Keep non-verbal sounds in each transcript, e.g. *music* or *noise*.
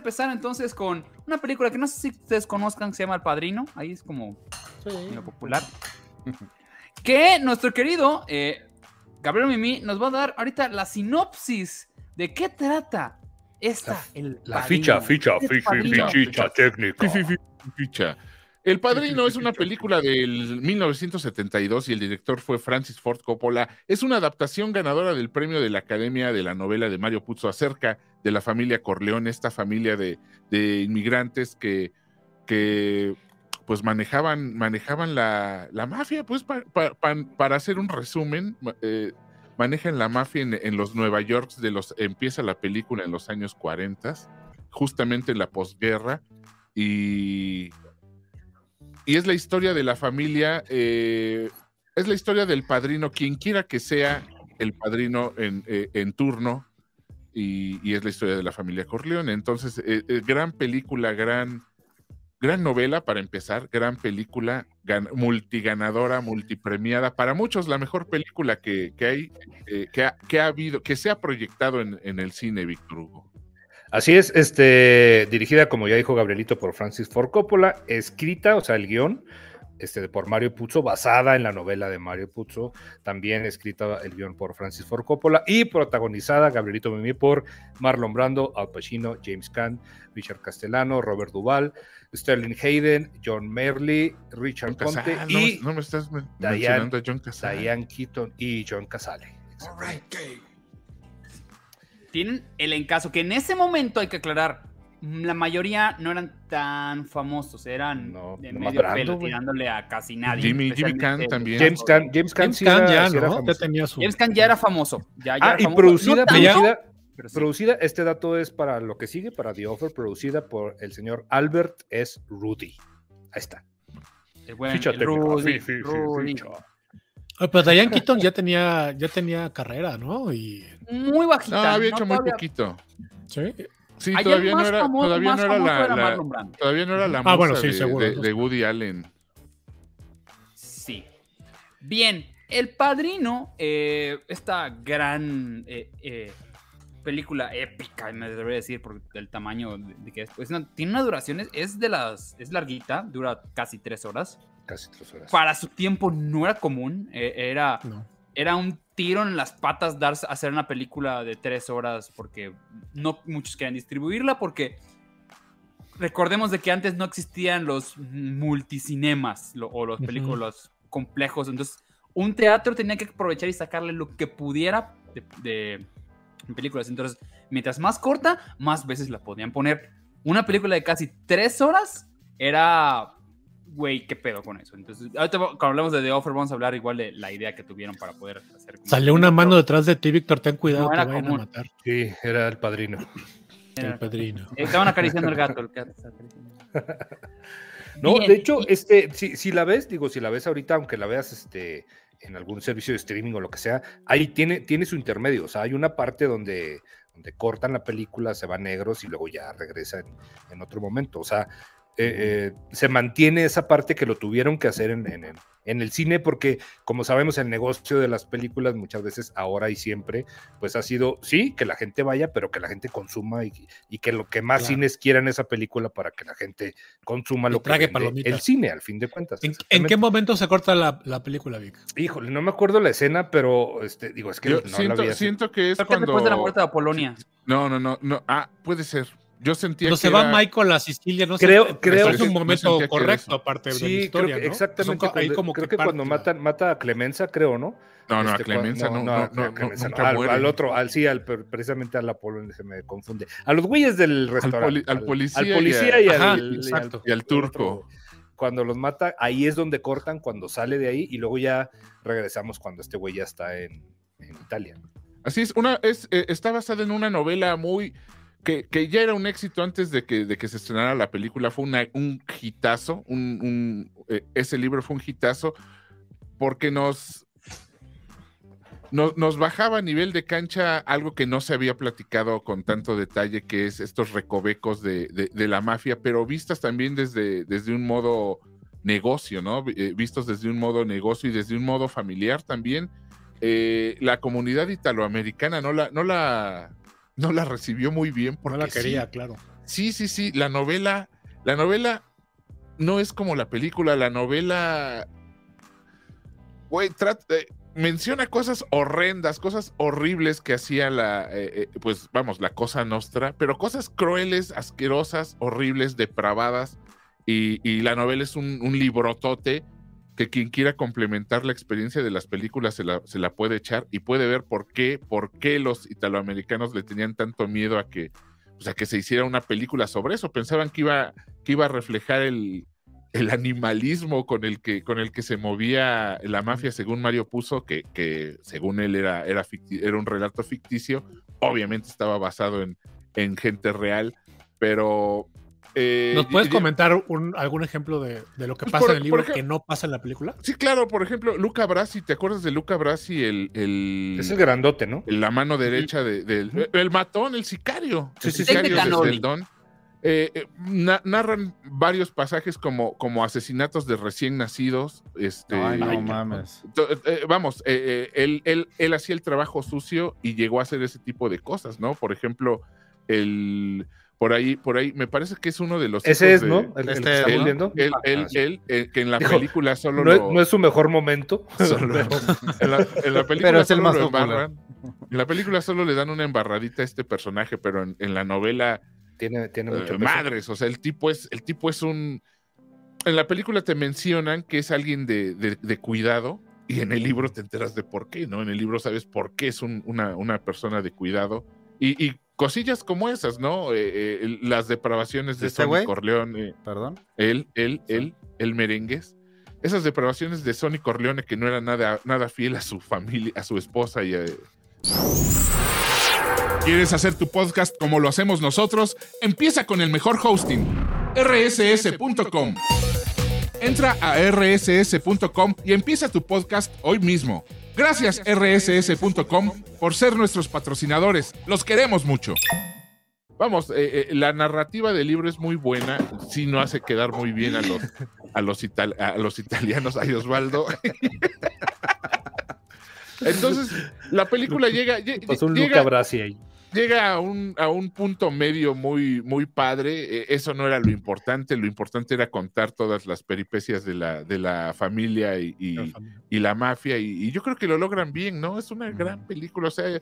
empezar entonces con una película que no sé si ustedes conozcan, se llama El Padrino. Ahí es como medio popular. *laughs* que nuestro querido eh, Gabriel Mimi nos va a dar ahorita la sinopsis de qué trata esta. el la ficha, ficha, ficha, ficha, técnica. Ficha. El Padrino es una película del 1972 y el director fue Francis Ford Coppola. Es una adaptación ganadora del premio de la Academia de la novela de Mario Puzo acerca de la familia Corleone, esta familia de, inmigrantes que, que, pues manejaban, manejaban la, mafia, pues para hacer un resumen, eh, manejan la mafia en, los Nueva York de los, empieza la película en los años 40, justamente en la posguerra, y y es la historia de la familia, eh, es la historia del padrino, quien quiera que sea el padrino en, eh, turno, y, es la historia de la familia Corleone. Entonces, eh, gran película, gran, gran novela para empezar, gran película, multiganadora, multipremiada, para muchos la mejor película que, hay, que ha, habido, que se ha proyectado en, en el cine, Víctor Hugo. Así es, este, dirigida, como ya dijo Gabrielito, por Francis Ford Coppola, escrita, o sea, el guion, este, por Mario Puzo, basada en la novela de Mario Puzo, también escrita el guion por Francis Ford Coppola y protagonizada, Gabrielito Mimi, por Marlon Brando, Al Pacino, James Caan, Richard Castellano, Robert Duvall, Sterling Hayden, John Merle, Richard Conte y no, me estás Diane, John Diane Keaton y John Casale. Tienen el encaso, que en ese momento hay que aclarar, la mayoría no eran tan famosos, eran de medio pelo, tirándole a casi nadie. Jimmy, Jimmy Khan también. James Khan, James Khan, ya, ¿no? ya tenía su... James Khan ya era famoso. Ya, ah, y producida, producida, producida, este dato es para lo que sigue, para The Offer, producida por el señor Albert S. Rudy. Ahí está. El buen Rudy, Rudy. Pero Diane Keaton ya tenía, ya tenía carrera, ¿no? Y... Muy bajita. No, había hecho muy poquito. Sí. Sí, todavía no, era, todavía no era la, todavía no era la ah, bueno, sí, de, seguro, de, Woody Allen. Sí. Bien, El Padrino, eh, esta gran eh, eh, película épica, me debería decir, por el tamaño de, que es. Pues, tiene una duración, es, de las, es larguita, dura casi tres horas. Casi tres horas. Para su tiempo no era común, era, era un tiro en las patas dar, hacer una película de tres horas porque no muchos querían distribuirla porque recordemos de que antes no existían los multicinemas o los películas complejos, entonces un teatro tenía que aprovechar y sacarle lo que pudiera de películas. Entonces, mientras más corta, más veces la podían poner. Una película de casi tres horas era, güey, ¿qué pedo con eso? Entonces, ahorita cuando hablamos de The Offer, vamos a hablar igual de la idea que tuvieron para poder hacer. Sale una mano detrás de ti, Víctor, ten cuidado, te vayan a matar. Sí, era el padrino. el padrino. Estaban acariciando el gato. El gato *laughs* no, de hecho, este, si, si la ves, digo, si la ves ahorita, aunque la veas, este en algún servicio de streaming o lo que sea, ahí tiene, tiene su intermedio. O sea, hay una parte donde, donde cortan la película, se va negros y luego ya regresa en, otro momento. O sea, eh, eh, se mantiene esa parte que lo tuvieron que hacer en, en, en el cine, porque como sabemos, el negocio de las películas muchas veces, ahora y siempre, pues ha sido, sí, que la gente vaya, pero que la gente consuma y, que lo que más cines quieran esa película para que la gente consuma lo que el cine, al fin de cuentas. ¿En, qué momento se corta la, película, Vic? Híjole, no me acuerdo la escena, pero este, digo, es que no siento, la siento que es cuando... después de la muerte de Apolonia. No, no, no, no, ah, puede ser, yo sentía Cuando se va Michael a Sicilia, no creo, sé, creo es un momento correcto, aparte de la historia, ¿no? Exactamente. ahí como creo que, cuando matan, mata a Clemenza, creo, ¿no? No, no, a este, Clemenza no, no, no, al, otro, al sí, al, precisamente al Apolo se me confunde. A los güeyes del restaurante. Al, policía, al policía y, al, y al turco. cuando los mata, ahí es donde cortan, cuando sale de ahí, y luego ya regresamos cuando este güey ya está en, en Italia. Así es, una, es, eh, está basada en una novela muy que, ya era un éxito antes de que, de que se estrenara la película, fue un hitazo, un, eh, ese libro fue un hitazo porque nos, nos, bajaba a nivel de cancha algo que no se había platicado con tanto detalle, que es estos recovecos de, la mafia, pero vistas también desde, desde un modo negocio, ¿no? Eh, vistos desde un modo negocio y desde un modo familiar también. Eh, la comunidad italoamericana no la, no la, no la recibió muy bien. Porque no la quería, claro. Sí, sí, sí, la novela, la novela no es como la película, la novela, güey, eh, menciona cosas horrendas, cosas horribles que hacía la, eh, eh, pues vamos, la cosa nostra, pero cosas crueles, asquerosas, horribles, depravadas, y, la novela es un, un, librotote que quien quiera complementar la experiencia de las películas se la, se la puede echar y puede ver por qué, por qué los italoamericanos le tenían tanto miedo a que o sea, que se hiciera una película sobre eso. Pensaban que iba, que iba a reflejar el, el animalismo con el, que, con el que se movía la mafia, según Mario puso, que, que según él era, era, era un relato ficticio. Obviamente estaba basado en, en gente real, pero eh, ¿Nos puedes comentar algún ejemplo de, lo que pues pasa en el libro que no pasa en la película? Sí, claro, por ejemplo, Luca Brasi, ¿te acuerdas de Luca Brasi? El, el, es el grandote, ¿no? La mano derecha del el matón, el sicario. el sicario del Don. Eh, eh, narran varios pasajes como, como asesinatos de recién nacidos. Este, Ay, no mames. vamos, él, él, él hacía el trabajo sucio y llegó a hacer ese tipo de cosas, ¿no? Por ejemplo, el por ahí, por ahí, me parece que es uno de los. Ese es, ¿no? El, este, él, viendo. Él, él, él eh, que en la película solo no, lo, no es su mejor momento. *laughs* Solo, en, la, en, la, película pero es el más lo embarran. En la película solo le dan una embarradita a este personaje, pero en, en la novela. Tiene, tiene mucho uh, Madres, o sea, el tipo es, el tipo es un. En la película te mencionan que es alguien de, de, de cuidado, y en el libro te enteras de por qué, ¿no? En el libro sabes por qué es un, una, una persona de cuidado. Y, y cosillas como esas, ¿no? Eh, eh, las depravaciones de ¿Este Sonny Corleone. Perdón. Él, él, él, el merengues. Esas depravaciones de Sonny Corleone que no era nada, nada fiel a su familia, a su esposa y a... ¿Quieres hacer tu podcast como lo hacemos nosotros? Empieza con el mejor hosting, rss.com. Entra a rss.com y empieza tu podcast hoy mismo. Gracias rss.com por ser nuestros patrocinadores. Los queremos mucho. Vamos, eh, eh, la narrativa del libro es muy buena, sí no hace quedar muy bien a los, a los, a los italianos, a Osvaldo. *laughs* Entonces, la película llega... Pues un Luca Brasi ahí llega a un, a un punto medio muy, muy padre. E, eso no era lo importante. Lo importante era contar todas las peripecias de la, de la familia y, y, la, mafia. Y, yo creo que lo logran bien, ¿no? Es una gran película. O sea,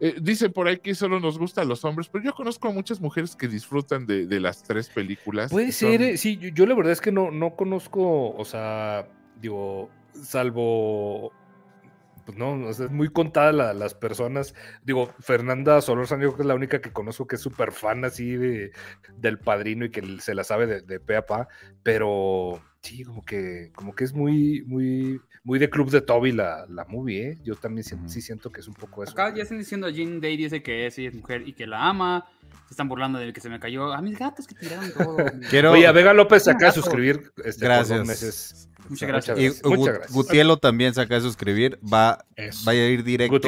eh, dicen por ahí que solo nos gusta a los hombres, pero yo conozco a muchas mujeres que disfrutan de, de las tres películas. Puede ser, eh, sí, yo, yo, la verdad es que no, no conozco, o sea, digo, salvo pues no, es muy contada las personas. Digo, Fernanda Solórzano, yo creo que es la única que conozco que es súper fan así de, del padrino y que se la sabe de, de pe a pa, pero sí, como que, como que es muy, muy, muy de club de Toby la, la movie, ¿eh? Yo también sí, siento que es un poco eso. Acá ya están diciendo, Jean Day dice que es, es mujer y que la ama. Se están burlando del que se me cayó. A mis gatos que tiraron todo. *laughs* Quiero... Oye, a Vega López acaba de suscribir este, Gracias. Por meses. Muchas gracias. Y Gutielo también se acaba de suscribir. Va, va a ir directo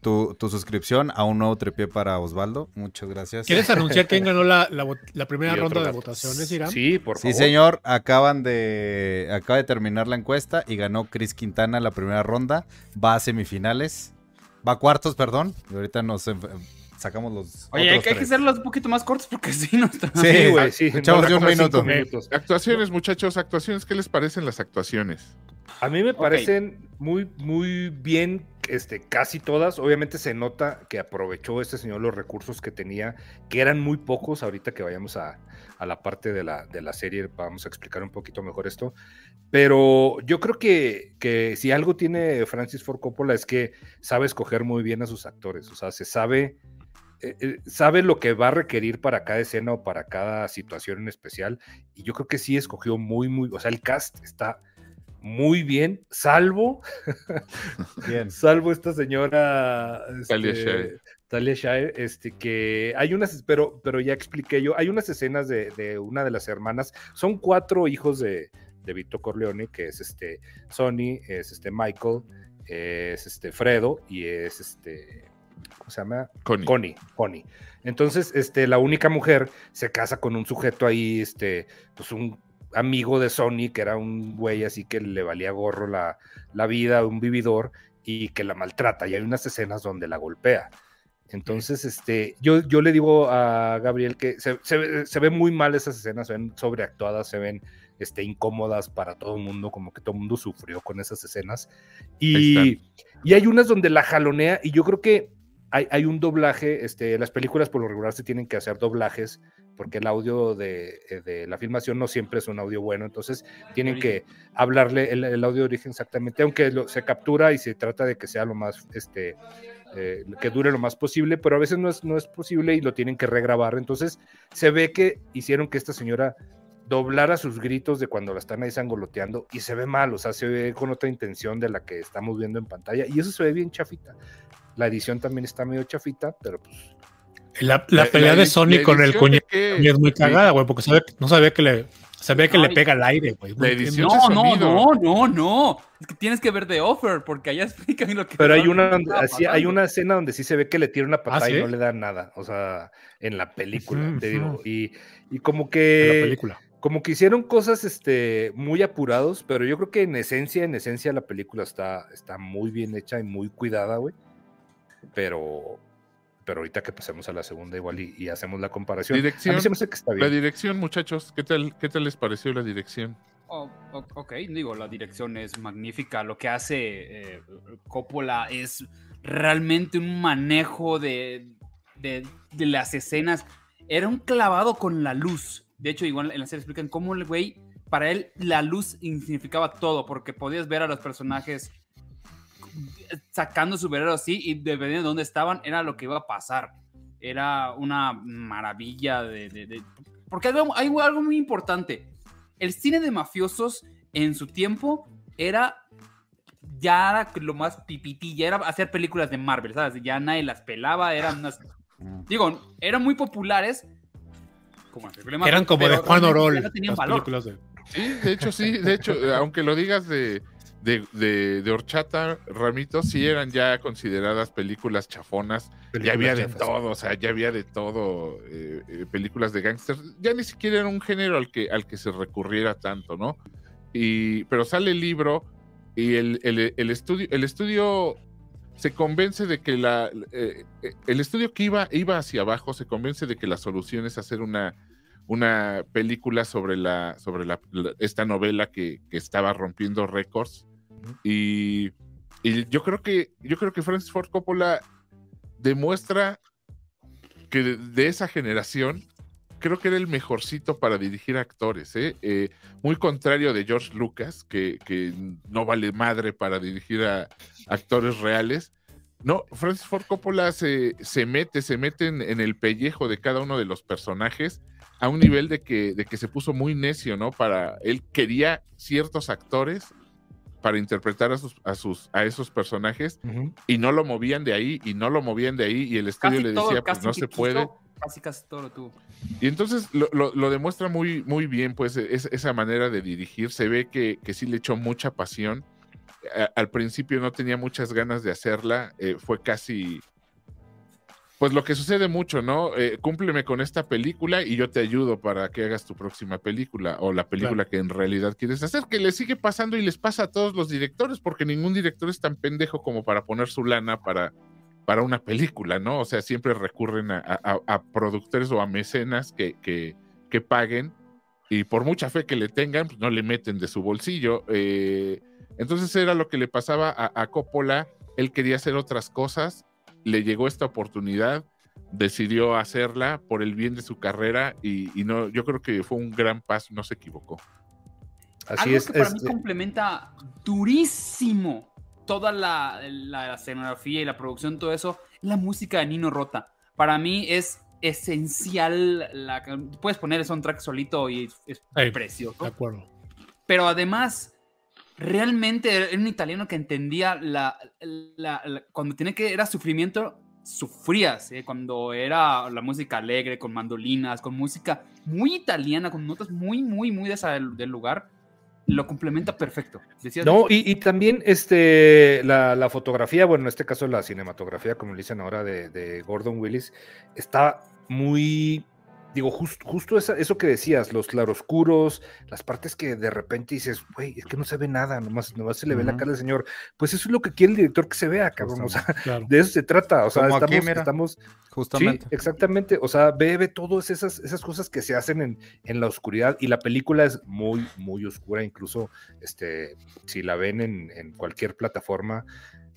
tu, tu, suscripción a un nuevo trepié para Osvaldo. Muchas gracias. ¿Quieres anunciar quién ganó la, la, primera ronda de votaciones, Irán? Sí, por favor. Sí, señor. Acaban de, acaba de terminar la encuesta y ganó Chris Quintana la primera ronda. Va a semifinales. Va a cuartos, perdón. Y ahorita nos sacamos los. Oye, hay, que hacerlos un poquito más cortos porque *laughs* si no está. Sí, güey, sí. Echamos un minuto. Actuaciones, muchachos, actuaciones, ¿qué les parecen las actuaciones? A mí me parecen muy, muy bien, este, casi todas. Obviamente se nota que aprovechó este señor los recursos que tenía, que eran muy pocos. Ahorita que vayamos a, a la parte de la, de la serie, vamos a explicar un poquito mejor esto. Pero yo creo que, que si algo tiene Francis Ford Coppola es que sabe escoger muy bien a sus actores. O sea, se sabe sabe lo que va a requerir para cada escena o para cada situación en especial. Y yo creo que sí escogió muy, muy, o sea, el cast está muy bien, salvo, *laughs* bien. salvo esta señora este, Talia Shire, este, que hay unas, pero, pero ya expliqué yo, hay unas escenas de, una de las hermanas, son cuatro hijos de, de Vito Corleone, que es este Sonny, es este Michael, es este Fredo y es este ¿cómo se llama? Connie. Connie, Entonces, este, la única mujer se casa con un sujeto ahí, este, pues un amigo de Sony, que era un güey así que le valía gorro la, la vida, un vividor, y que la maltrata. Y hay unas escenas donde la golpea. Entonces, este, yo, yo le digo a Gabriel que se, se, ve muy mal esas escenas, se ven sobreactuadas, se ven este, incómodas para todo el mundo, como que todo el mundo sufrió con esas escenas. Y, y hay unas donde la jalonea, y yo creo que hay, hay, un doblaje, este, las películas por lo regular se tienen que hacer doblajes, porque el audio de, eh, de la filmación no siempre es un audio bueno, entonces tienen que hablarle el, el, audio de origen exactamente, aunque lo, se captura y se trata de que sea lo más, este, eh, que dure lo más posible, pero a veces no es, no es posible y lo tienen que regrabar. Entonces se ve que hicieron que esta señora doblara sus gritos de cuando la están ahí sangoloteando y se ve mal, o sea, se ve con otra intención de la que estamos viendo en pantalla y eso se ve bien chafita. La edición también está medio chafita, pero pues... La, pelea de Sony con el cuñado es muy cagada, güey, porque no sabía que le ve que le pega al aire, güey. No, no, no, no, no. Es que tienes que ver The Offer, porque allá *laughs* explican lo que. Pero hay una, así, hay una escena donde sí se ve que le tira una patada ¿Ah, y no le da nada. O sea, en la película, te digo. Y, y como que. En la película. Como que hicieron cosas este, muy apurados, pero yo creo que en esencia, en esencia, la película está, está muy bien hecha y muy cuidada, güey. Pero, pero ahorita que pasemos a la segunda igual y, hacemos la comparación. Dirección, a mí se me hace que está bien. La dirección, muchachos, ¿qué tal, qué tal les pareció la dirección? Oh, ok, digo, la dirección es magnífica. Lo que hace eh, Coppola es realmente un manejo de, de, las escenas. Era un clavado con la luz. De hecho, igual en la serie explican cómo el güey, para él la luz significaba todo, porque podías ver a los personajes sacando su velero así y dependiendo de dónde estaban, era lo que iba a pasar. Era una maravilla de... Porque hay algo, algo muy importante. El cine de mafiosos en su tiempo era ya lo más pipitilla, era hacer películas de Marvel, ¿sabes? Ya nadie las pelaba, eran unas... Digo, eran muy populares. Como eran como de Juan Orol. Sí, de hecho, sí, de hecho, aunque lo digas de de, de, horchata, Ramito, sí eran ya consideradas películas chafonas. ya había de todo, o sea, ya había de todo, eh, eh, películas de gángsters. Ya ni siquiera era un género al que, al que se recurriera tanto, ¿no? Y, pero sale el libro y el, el, estudio, el estudio se convence de que la, eh, el estudio que iba, iba hacia abajo se convence de que la solución es hacer una, una película sobre, la, sobre la, esta novela que, que estaba rompiendo récords y, yo creo que yo creo que Francis Ford Coppola demuestra que de, esa generación creo que era el mejorcito para dirigir actores, ¿eh? Eh, muy contrario de George Lucas, que, no vale madre para dirigir a actores reales. No, Francis Ford Coppola se, se mete, se mete en, en, el pellejo de cada uno de los personajes a un nivel de que, de que se puso muy necio, ¿no? Para él quería ciertos actores para interpretar a sus, a sus, a esos personajes y no lo movían de ahí y no lo movían de ahí y el estudio le decía pues no se puede. Casi casi todo lo Y entonces lo, lo, demuestra muy, muy bien, pues es, esa manera de dirigir. Se ve que, que sí le echó mucha pasión. al principio no tenía muchas ganas de hacerla, eh, fue casi pues lo que sucede mucho, ¿no? Eh, cúmpleme con esta película y yo te ayudo para que hagas tu próxima película o la película que en realidad quieres hacer, que le sigue pasando y les pasa a todos los directores, porque ningún director es tan pendejo como para poner su lana para, para una película, ¿no? O sea, siempre recurren a, productores o a mecenas que, que, que, paguen y por mucha fe que le tengan, pues no le meten de su bolsillo. Eh, entonces era lo que le pasaba a, a Coppola, él quería hacer otras cosas le llegó esta oportunidad, decidió hacerla por el bien de su carrera y, no, yo creo que fue un gran paso, no se equivocó. Así Algo es, que para mí complementa durísimo toda la, la, escenografía y la producción, todo eso, la música de Nino Rota. Para mí es esencial. La, puedes poner el soundtrack solito y es, precioso. De acuerdo. Pero además, realmente era un italiano que entendía la, cuando tiene que era sufrimiento sufrías ¿eh? cuando era la música alegre con mandolinas con música muy italiana con notas muy muy muy de esa del, lugar lo complementa perfecto no y, también este la, fotografía bueno en este caso la cinematografía como le dicen ahora de, de Gordon Willis está muy digo, justo eso que decías, los claroscuros, las partes que de repente dices, güey, es que no se ve nada, nomás, nomás se le ve la cara del señor. Pues eso es lo que quiere el director que se vea, cabrón. O sea, *laughs* de eso se trata. O sea, estamos, estamos, Justamente. Sí, exactamente. O sea, ve, ve todas esas, esas cosas que se hacen en, en, la oscuridad. Y la película es muy, muy oscura. Incluso, este, si la ven en, en cualquier plataforma,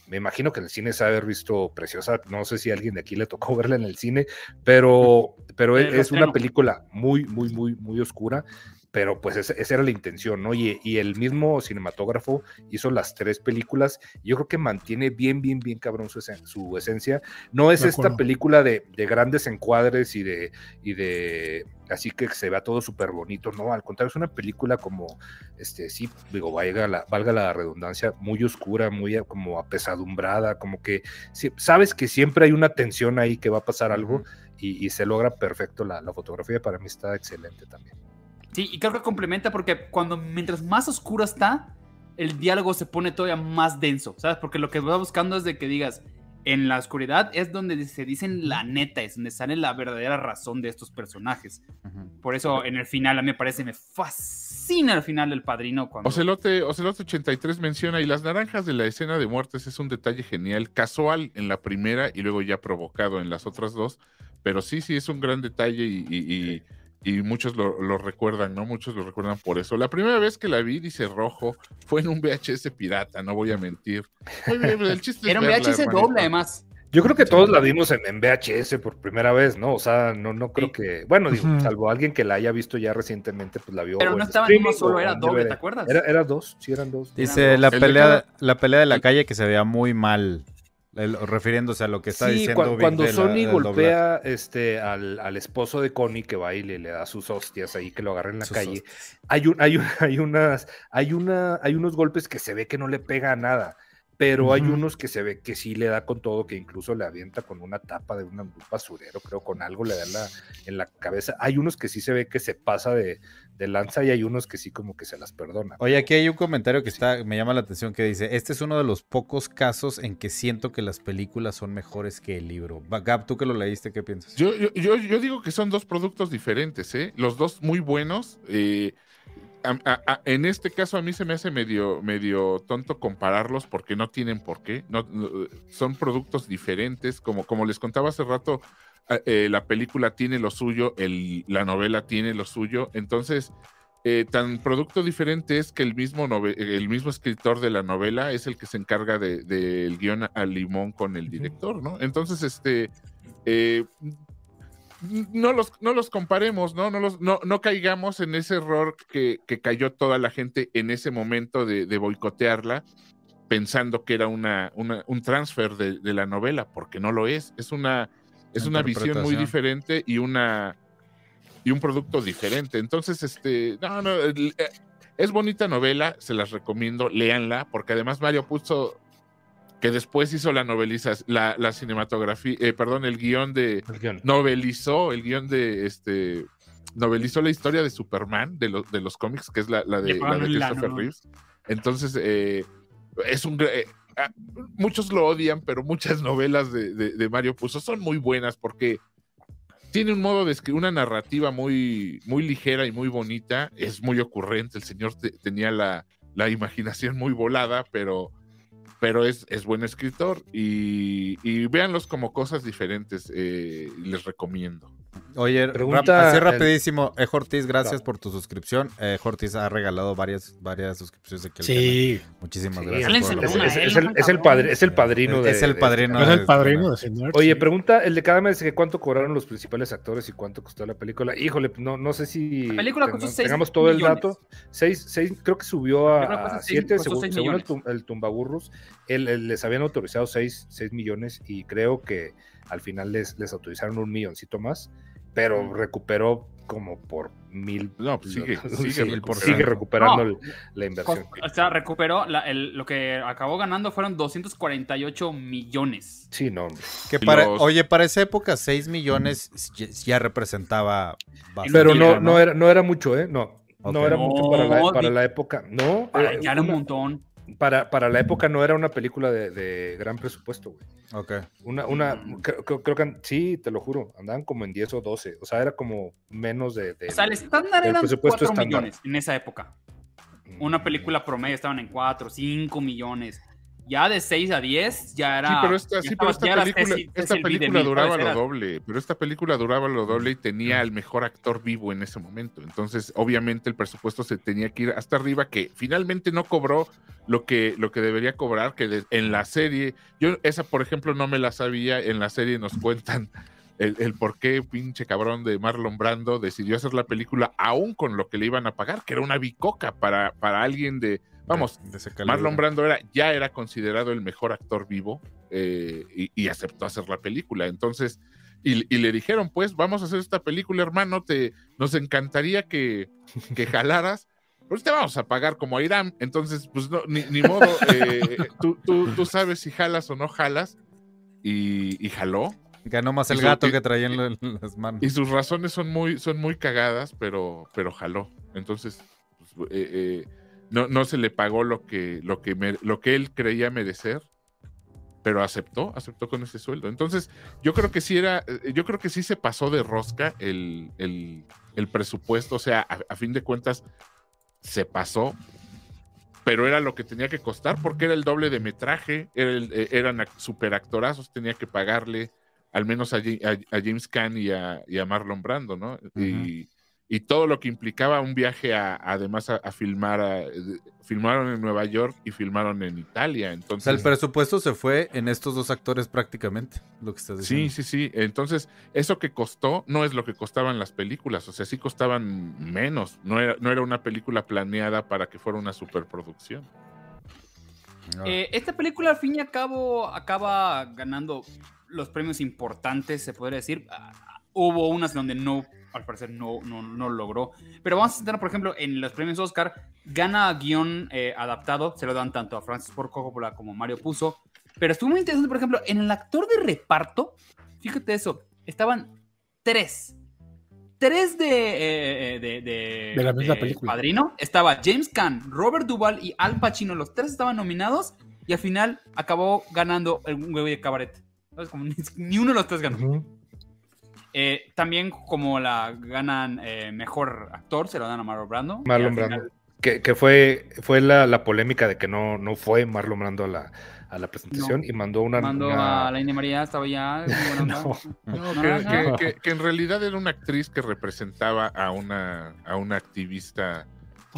me imagino que en el cine se ha haber visto preciosa. No sé si a alguien de aquí le tocó *laughs* verla en el cine, pero, pero es, una película muy, muy, muy, muy oscura. Pero pues esa, era la intención, ¿no? Y, y, el mismo cinematógrafo hizo las tres películas. yo creo que mantiene bien, bien, bien cabrón su, su esencia. No es esta película de, de, grandes encuadres y de, y de así que se vea todo súper bonito, no, al contrario, es una película como, este, sí, digo, valga la, valga la redundancia, muy oscura, muy como apesadumbrada, como que sabes que siempre hay una tensión ahí que va a pasar algo y, se logra perfecto, la, la, fotografía para mí está excelente también. Sí, y creo que complementa porque cuando, mientras más oscura está, el diálogo se pone todavía más denso, ¿sabes? Porque lo que va buscando es de que digas, en la oscuridad es donde se dicen la neta, es donde sale la verdadera razón de estos personajes. Por eso en el final a mí me parece, me fascina el final del padrino. Cuando... Ocelote, Ocelote 83 menciona, y las naranjas de la escena de muertes es un detalle genial, casual en la primera y luego ya provocado en las otras dos, pero sí, sí, es un gran detalle y y muchos lo, recuerdan, ¿no? Muchos lo recuerdan por eso. La primera vez que la vi, dice rojo, fue en un VHS pirata, no voy a mentir. el chiste Era un VHS doble, además. Yo creo que todos la vimos en, VHS por primera vez, ¿no? O sea, no, no creo que. Bueno, digo, salvo alguien que la haya visto ya recientemente, pues la vio. Pero no estaba en uno solo, era doble, ¿te acuerdas? Era, era, dos, sí, eran dos. Dice la pelea, la pelea de la calle que se veía muy mal refiriéndose a lo que está diciendo. cuando Sony golpea este, al, esposo de Connie que va y le, da sus hostias ahí que lo agarra en la calle, hay, un, hay, *laughs* hay, unas, hay, una, hay unos golpes que se ve que no le pega a nada, pero hay unos que se ve que sí le da con todo, que incluso le avienta con una tapa de un basurero, creo, con algo le da en la, en la cabeza. Hay unos que sí se ve que se pasa de, de lanza y hay unos que sí como que se las perdona. Oye, aquí hay un comentario que está, me llama la atención que dice, este es uno de los pocos casos en que siento que las películas son mejores que el libro. Gab, tú que lo leíste, ¿qué piensas? Yo, yo, yo, digo que son dos productos diferentes, ¿eh? Los dos muy buenos. Eh, en este caso a mí se me hace medio, medio tonto compararlos porque no tienen por qué. No, son productos diferentes. Como, como les contaba hace rato, eh, la película tiene lo suyo, el, la novela tiene lo suyo, entonces eh, tan producto diferente es que el mismo, el mismo escritor de la novela es el que se encarga del de, guion al limón con el director, ¿no? Entonces, este, eh, no, los, no los comparemos, ¿no? No, los, no, no caigamos en ese error que, que, cayó toda la gente en ese momento de, de boicotearla pensando que era una, una un transfer de, de, la novela, porque no lo es, es una es una visión muy diferente y una y un producto diferente. Entonces, este, no, no, eh, es bonita novela, se las recomiendo, léanla, porque además Mario puso que después hizo la noveliza, la, la cinematografía, eh, perdón, el guion de, novelizó el guion de, este, novelizó la historia de Superman, de, los de los cómics, que es la, de, la de Christopher Reeves. Entonces, eh, es un, Ah, muchos lo odian, pero muchas novelas de, Mario Puzo son muy buenas porque tiene un modo de escribir, una narrativa muy, muy ligera y muy bonita. Es muy ocurrente. El señor tenía la, imaginación muy volada, pero, pero es, es buen escritor. Y, y véanlos como cosas diferentes. Eh, les recomiendo. Oye, pregunta así rapidísimo. Eh, Ortiz, gracias por tu suscripción. Eh, Ortiz ha regalado varias, varias suscripciones de que Sí. Muchísimas gracias. Es, el, es, el, padre, es el padrino de. Es el padrino. Es el padrino de señor. Oye, pregunta el de cada mes que cuánto cobraron los principales actores y cuánto costó la película. Híjole, no, no sé si. La película costó tengamos todo el dato. Seis, seis, creo que subió a, siete, según, el, el, Tumbaburros. les habían autorizado seis, seis millones y creo que al final les, les autorizaron un milloncito más pero recuperó como por mil. No, pues sigue, sigue, sigue recuperando la inversión. O sea, recuperó lo que acabó ganando fueron 248 millones. Sí, no. Que para, Oye, para esa época, 6 millones ya representaba. Pero no, no, era, no era mucho, ¿eh? No. No era mucho para la, para la época. No. ya era un montón. Para, para la época no era una película de, gran presupuesto, güey. Ok. Una, una, mm. creo, que sí, te lo juro, andaban como en 10 o 12. O sea, era como menos de. o sea, el estándar eran 4 millones en esa época. Una película promedio estaban en 4, 5 millones ya de 6 a 10 ya era. Sí, pero esta, sí, pero esta película, esta película duraba lo doble. Pero esta película duraba lo doble y tenía el mejor actor vivo en ese momento. Entonces, obviamente, el presupuesto se tenía que ir hasta arriba, que finalmente no cobró lo que, lo que debería cobrar, que en la serie. Yo, esa, por ejemplo, no me la sabía. En la serie nos cuentan. *laughs* El, el, por qué pinche cabrón de Marlon Brando decidió hacer la película aún con lo que le iban a pagar, que era una bicoca para, para alguien de, Vamos, Marlon Brando era, ya era considerado el mejor actor vivo eh, y, aceptó hacer la película. Entonces, y, le dijeron, pues, vamos a hacer esta película, hermano, te, nos encantaría que, que *laughs* jalaras, pues te vamos a pagar como a Irán. Entonces, pues, no, ni, modo, eh, *laughs* tú, tú, sabes si jalas o no jalas, y, jaló. Ganó más el gato que traía en, las manos. Y sus razones son muy, son muy cagadas, pero, pero jaló. Entonces, pues, eh, no, no se le pagó lo que, lo, que lo que él creía merecer, pero aceptó, aceptó con ese sueldo. Entonces, yo creo que sí era, eh, yo creo que sí se pasó de rosca el, presupuesto, o sea, a, fin de cuentas, se pasó, pero era lo que tenía que costar porque era el doble de metraje, era eh, eran superactorazos, tenía que pagarle al menos a, James Caan y a, Marlon Brando, ¿no? Y y todo lo que implicaba un viaje además a, filmar, filmaron en Nueva York y filmaron en Italia. Entonces, o sea, el presupuesto se fue en estos dos actores prácticamente, lo que estás diciendo. Sí, sí, sí. Entonces, eso que costó no es lo que costaban las películas, o sea, sí costaban menos. No era, no era una película planeada para que fuera una superproducción. Eh, esta película, al fin y al cabo, acaba ganando los premios importantes, se podría decir. Ah, hubo unas donde no al parecer no, no, no logró. Pero vamos a tener, por ejemplo, en los premios Oscar, gana guion eh, adaptado, se lo dan tanto a Francis Ford Coppola como Mario Puzo. Pero estuvo muy interesante, por ejemplo, en el actor de reparto, fíjate eso, estaban tres. Tres de, eh, eh, de, de, la misma película. Padrino. Estaba James Caan, Robert Duvall y Al Pacino. Los tres estaban nominados y al final acabó ganando un huevo de cabaret. Como ni, uno de los tres ganó. Eh, también como la ganan eh, mejor actor, se lo dan a Marlon Brando. Marlon Brando. Que, que, fue, fue la, la, polémica de que no, no fue Marlon Brando a la, a la presentación y mandó una. Mandó a la India María, estaba ya. *laughs* no, que, que, que, en realidad era una actriz que representaba a una, a una activista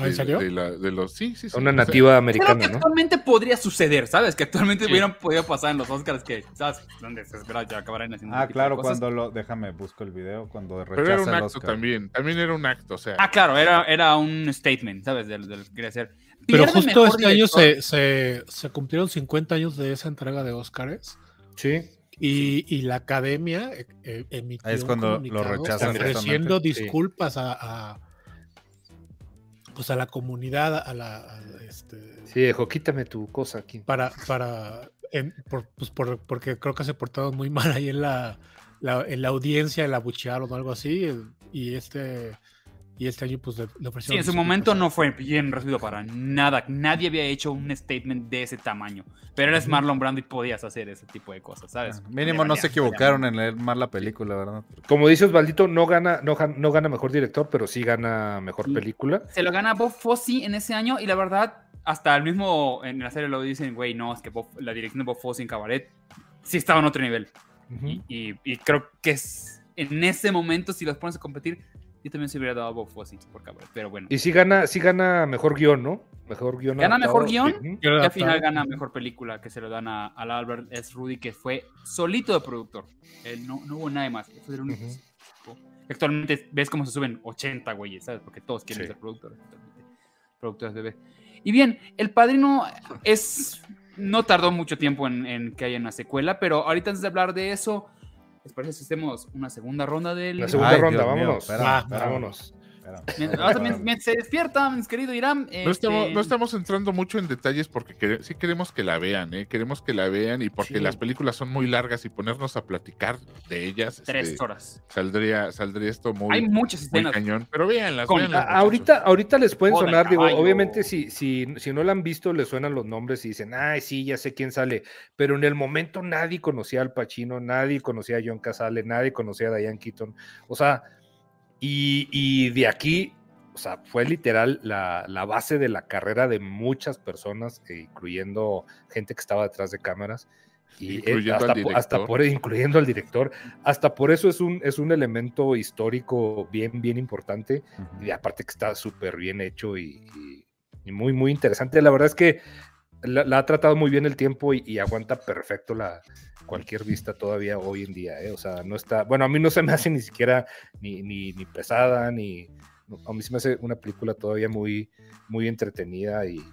¿En serio? De, los, sí, sí, sí. Una nativa americana, Creo que actualmente podría suceder, ¿sabes? Que actualmente hubieran podido pasar en los Oscars que, ¿sabes? Donde se espera ya acabarán haciendo Ah, claro, cuando lo... Déjame, busco el video, cuando rechaza Pero era un acto también, también era un acto, o sea... Ah, claro, era, era un statement, ¿sabes? Del, del que quería hacer. Pero justo este año se, se, se, cumplieron 50 años de esa entrega de Oscars. Sí. Y, y la academia eh, eh emitió es cuando lo rechazan ofreciendo disculpas a, a pues a la comunidad, a la... este, sí, dijo, quítame tu cosa aquí. Para, para, pues por, porque creo que se portaron muy *laughs* mal ahí en la, en la audiencia, la abuchearon o algo así, y este y este año pues le, ofrecieron... Sí, en su momento no fue bien recibido para nada. Nadie había hecho un statement de ese tamaño. Pero eres Marlon Brando y podías hacer ese tipo de cosas, ¿sabes? Ah, mínimo no se equivocaron en leer mal la película, ¿verdad? Como dices, Valdito, no gana, no, no gana mejor director, pero sí gana mejor película. Se lo gana Bob Fosse en ese año y la verdad, hasta el mismo en la serie lo dicen, güey, no, es que la dirección de Bob Fosse en Cabaret sí estaba en otro nivel. y, y, creo que es, en ese momento, si los pones a competir, yo también se hubiera dado a Bob Fosse por cabrón, pero bueno. Y si gana, si gana mejor guion, ¿no? Mejor guion. Gana mejor guion y al final gana mejor película que se lo dan a, al Albert S. Rudy, que fue solito de productor. no, no hubo nadie más. Fue el único. Actualmente ves cómo se suben 80 güeyes, ¿sabes? Porque todos quieren ser productores. Productores de B. Y bien, El Padrino es. No tardó mucho tiempo en, en que haya una secuela, pero ahorita antes de hablar de eso ¿Les parece si hacemos una segunda ronda del. La segunda ronda, vámonos. vámonos. Mientras, se despierta, mis querido Irán. No, estamos, no, estamos, entrando mucho en detalles porque sí queremos que la vean, ¿eh? queremos que la vean y porque las películas son muy largas y ponernos a platicar de ellas. Tres este, horas. Saldría, saldría esto muy, Hay muchas escenas. cañón, pero véanlas. ahorita, ahorita les pueden sonar, digo, obviamente si, si, si no la han visto, les suenan los nombres y dicen, ay, sí, ya sé quién sale, pero en el momento nadie conocía al Pacino, nadie conocía a John Casale, nadie conocía a Diane Keaton. O sea, y, de aquí, o sea, fue literal la, base de la carrera de muchas personas, eh, incluyendo gente que estaba detrás de cámaras. Y hasta, por incluyendo al director, hasta por eso es un, es un elemento histórico bien, bien importante. Y aparte que está súper bien hecho y, muy, muy interesante. La verdad es que la, ha tratado muy bien el tiempo y, aguanta perfecto la, cualquier vista todavía hoy en día, ¿eh? O sea, no está, bueno, a mí no se me hace ni siquiera ni, ni, ni pesada, ni, a mí se me hace una película todavía muy, muy entretenida y,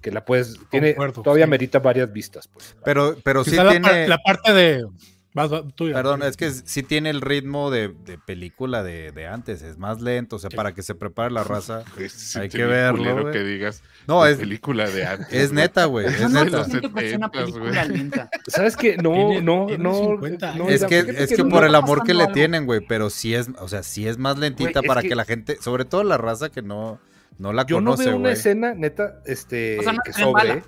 que la puedes, tiene, todavía merita varias vistas. Pues. Pero, pero sí tiene... la parte de Perdón, es que sí tiene el ritmo de, película de, antes, es más lento, o sea, para que se prepare la raza, *laughs* hay que verlo. que digas, no, es película de antes. Es neta, güey. Es neta. *laughs* ¿Sabes qué? No, no, no, Es que, es que por el amor que le tienen, güey, pero sí es, o sea, sí es más lentita para que... la gente, sobre todo la raza que no, no la conoce, Yo no veo una escena, neta, este, que sobre.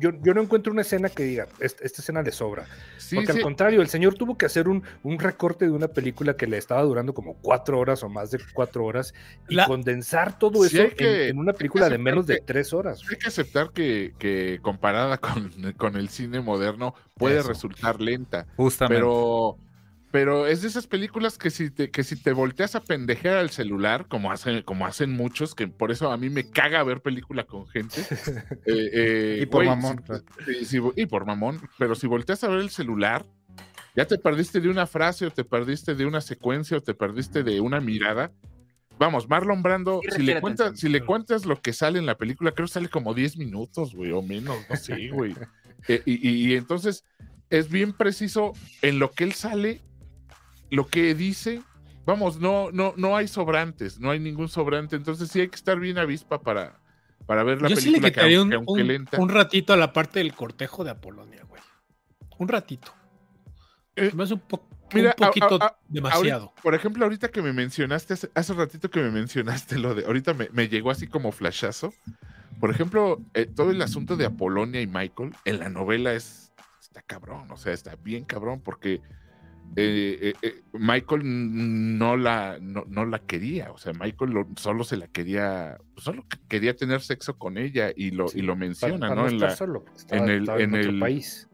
Yo, no encuentro una escena que diga, esta, escena le sobra. Porque al contrario, el señor tuvo que hacer un, recorte de una película que le estaba durando como cuatro horas o más de cuatro horas y condensar todo eso en, una película de menos de tres horas. Hay que aceptar que, comparada con, el cine moderno puede resultar lenta. Justamente. Pero pero es de esas películas que si te, que si te volteas a pendejear al celular, como hacen, como hacen muchos, que por eso a mí me caga ver película con gente. *laughs* Eh, eh, y por mamón. y por mamón, pero si volteas a ver el celular, ya te perdiste de una frase o te perdiste de una secuencia o te perdiste de una mirada. Vamos, Marlon Brando, si le, cuentas, si le cuentas lo que sale en la película, creo que sale como 10 minutos, güey, o menos, no sé, güey. *laughs* Eh, y entonces es bien preciso en lo que él sale lo que dice, vamos, no, no, no hay sobrantes, no hay ningún sobrante, entonces sí hay que estar bien avispa para, para ver la película. que, un, un, ratito a la parte del cortejo de Apolonia, güey. Un ratito. Eh, un, un poquito demasiado. por ejemplo, ahorita que me mencionaste, hace, ratito que me mencionaste lo de, ahorita me, llegó así como flashazo. Por ejemplo, eh, todo el asunto de Apolonia y Michael en la novela es, está cabrón, o sea, está bien cabrón porque eh, eh, eh, Michael no la, no, la quería, o sea, Michael solo se la quería, solo quería tener sexo con ella y lo, y lo menciona, ¿no? en, el, en, el país.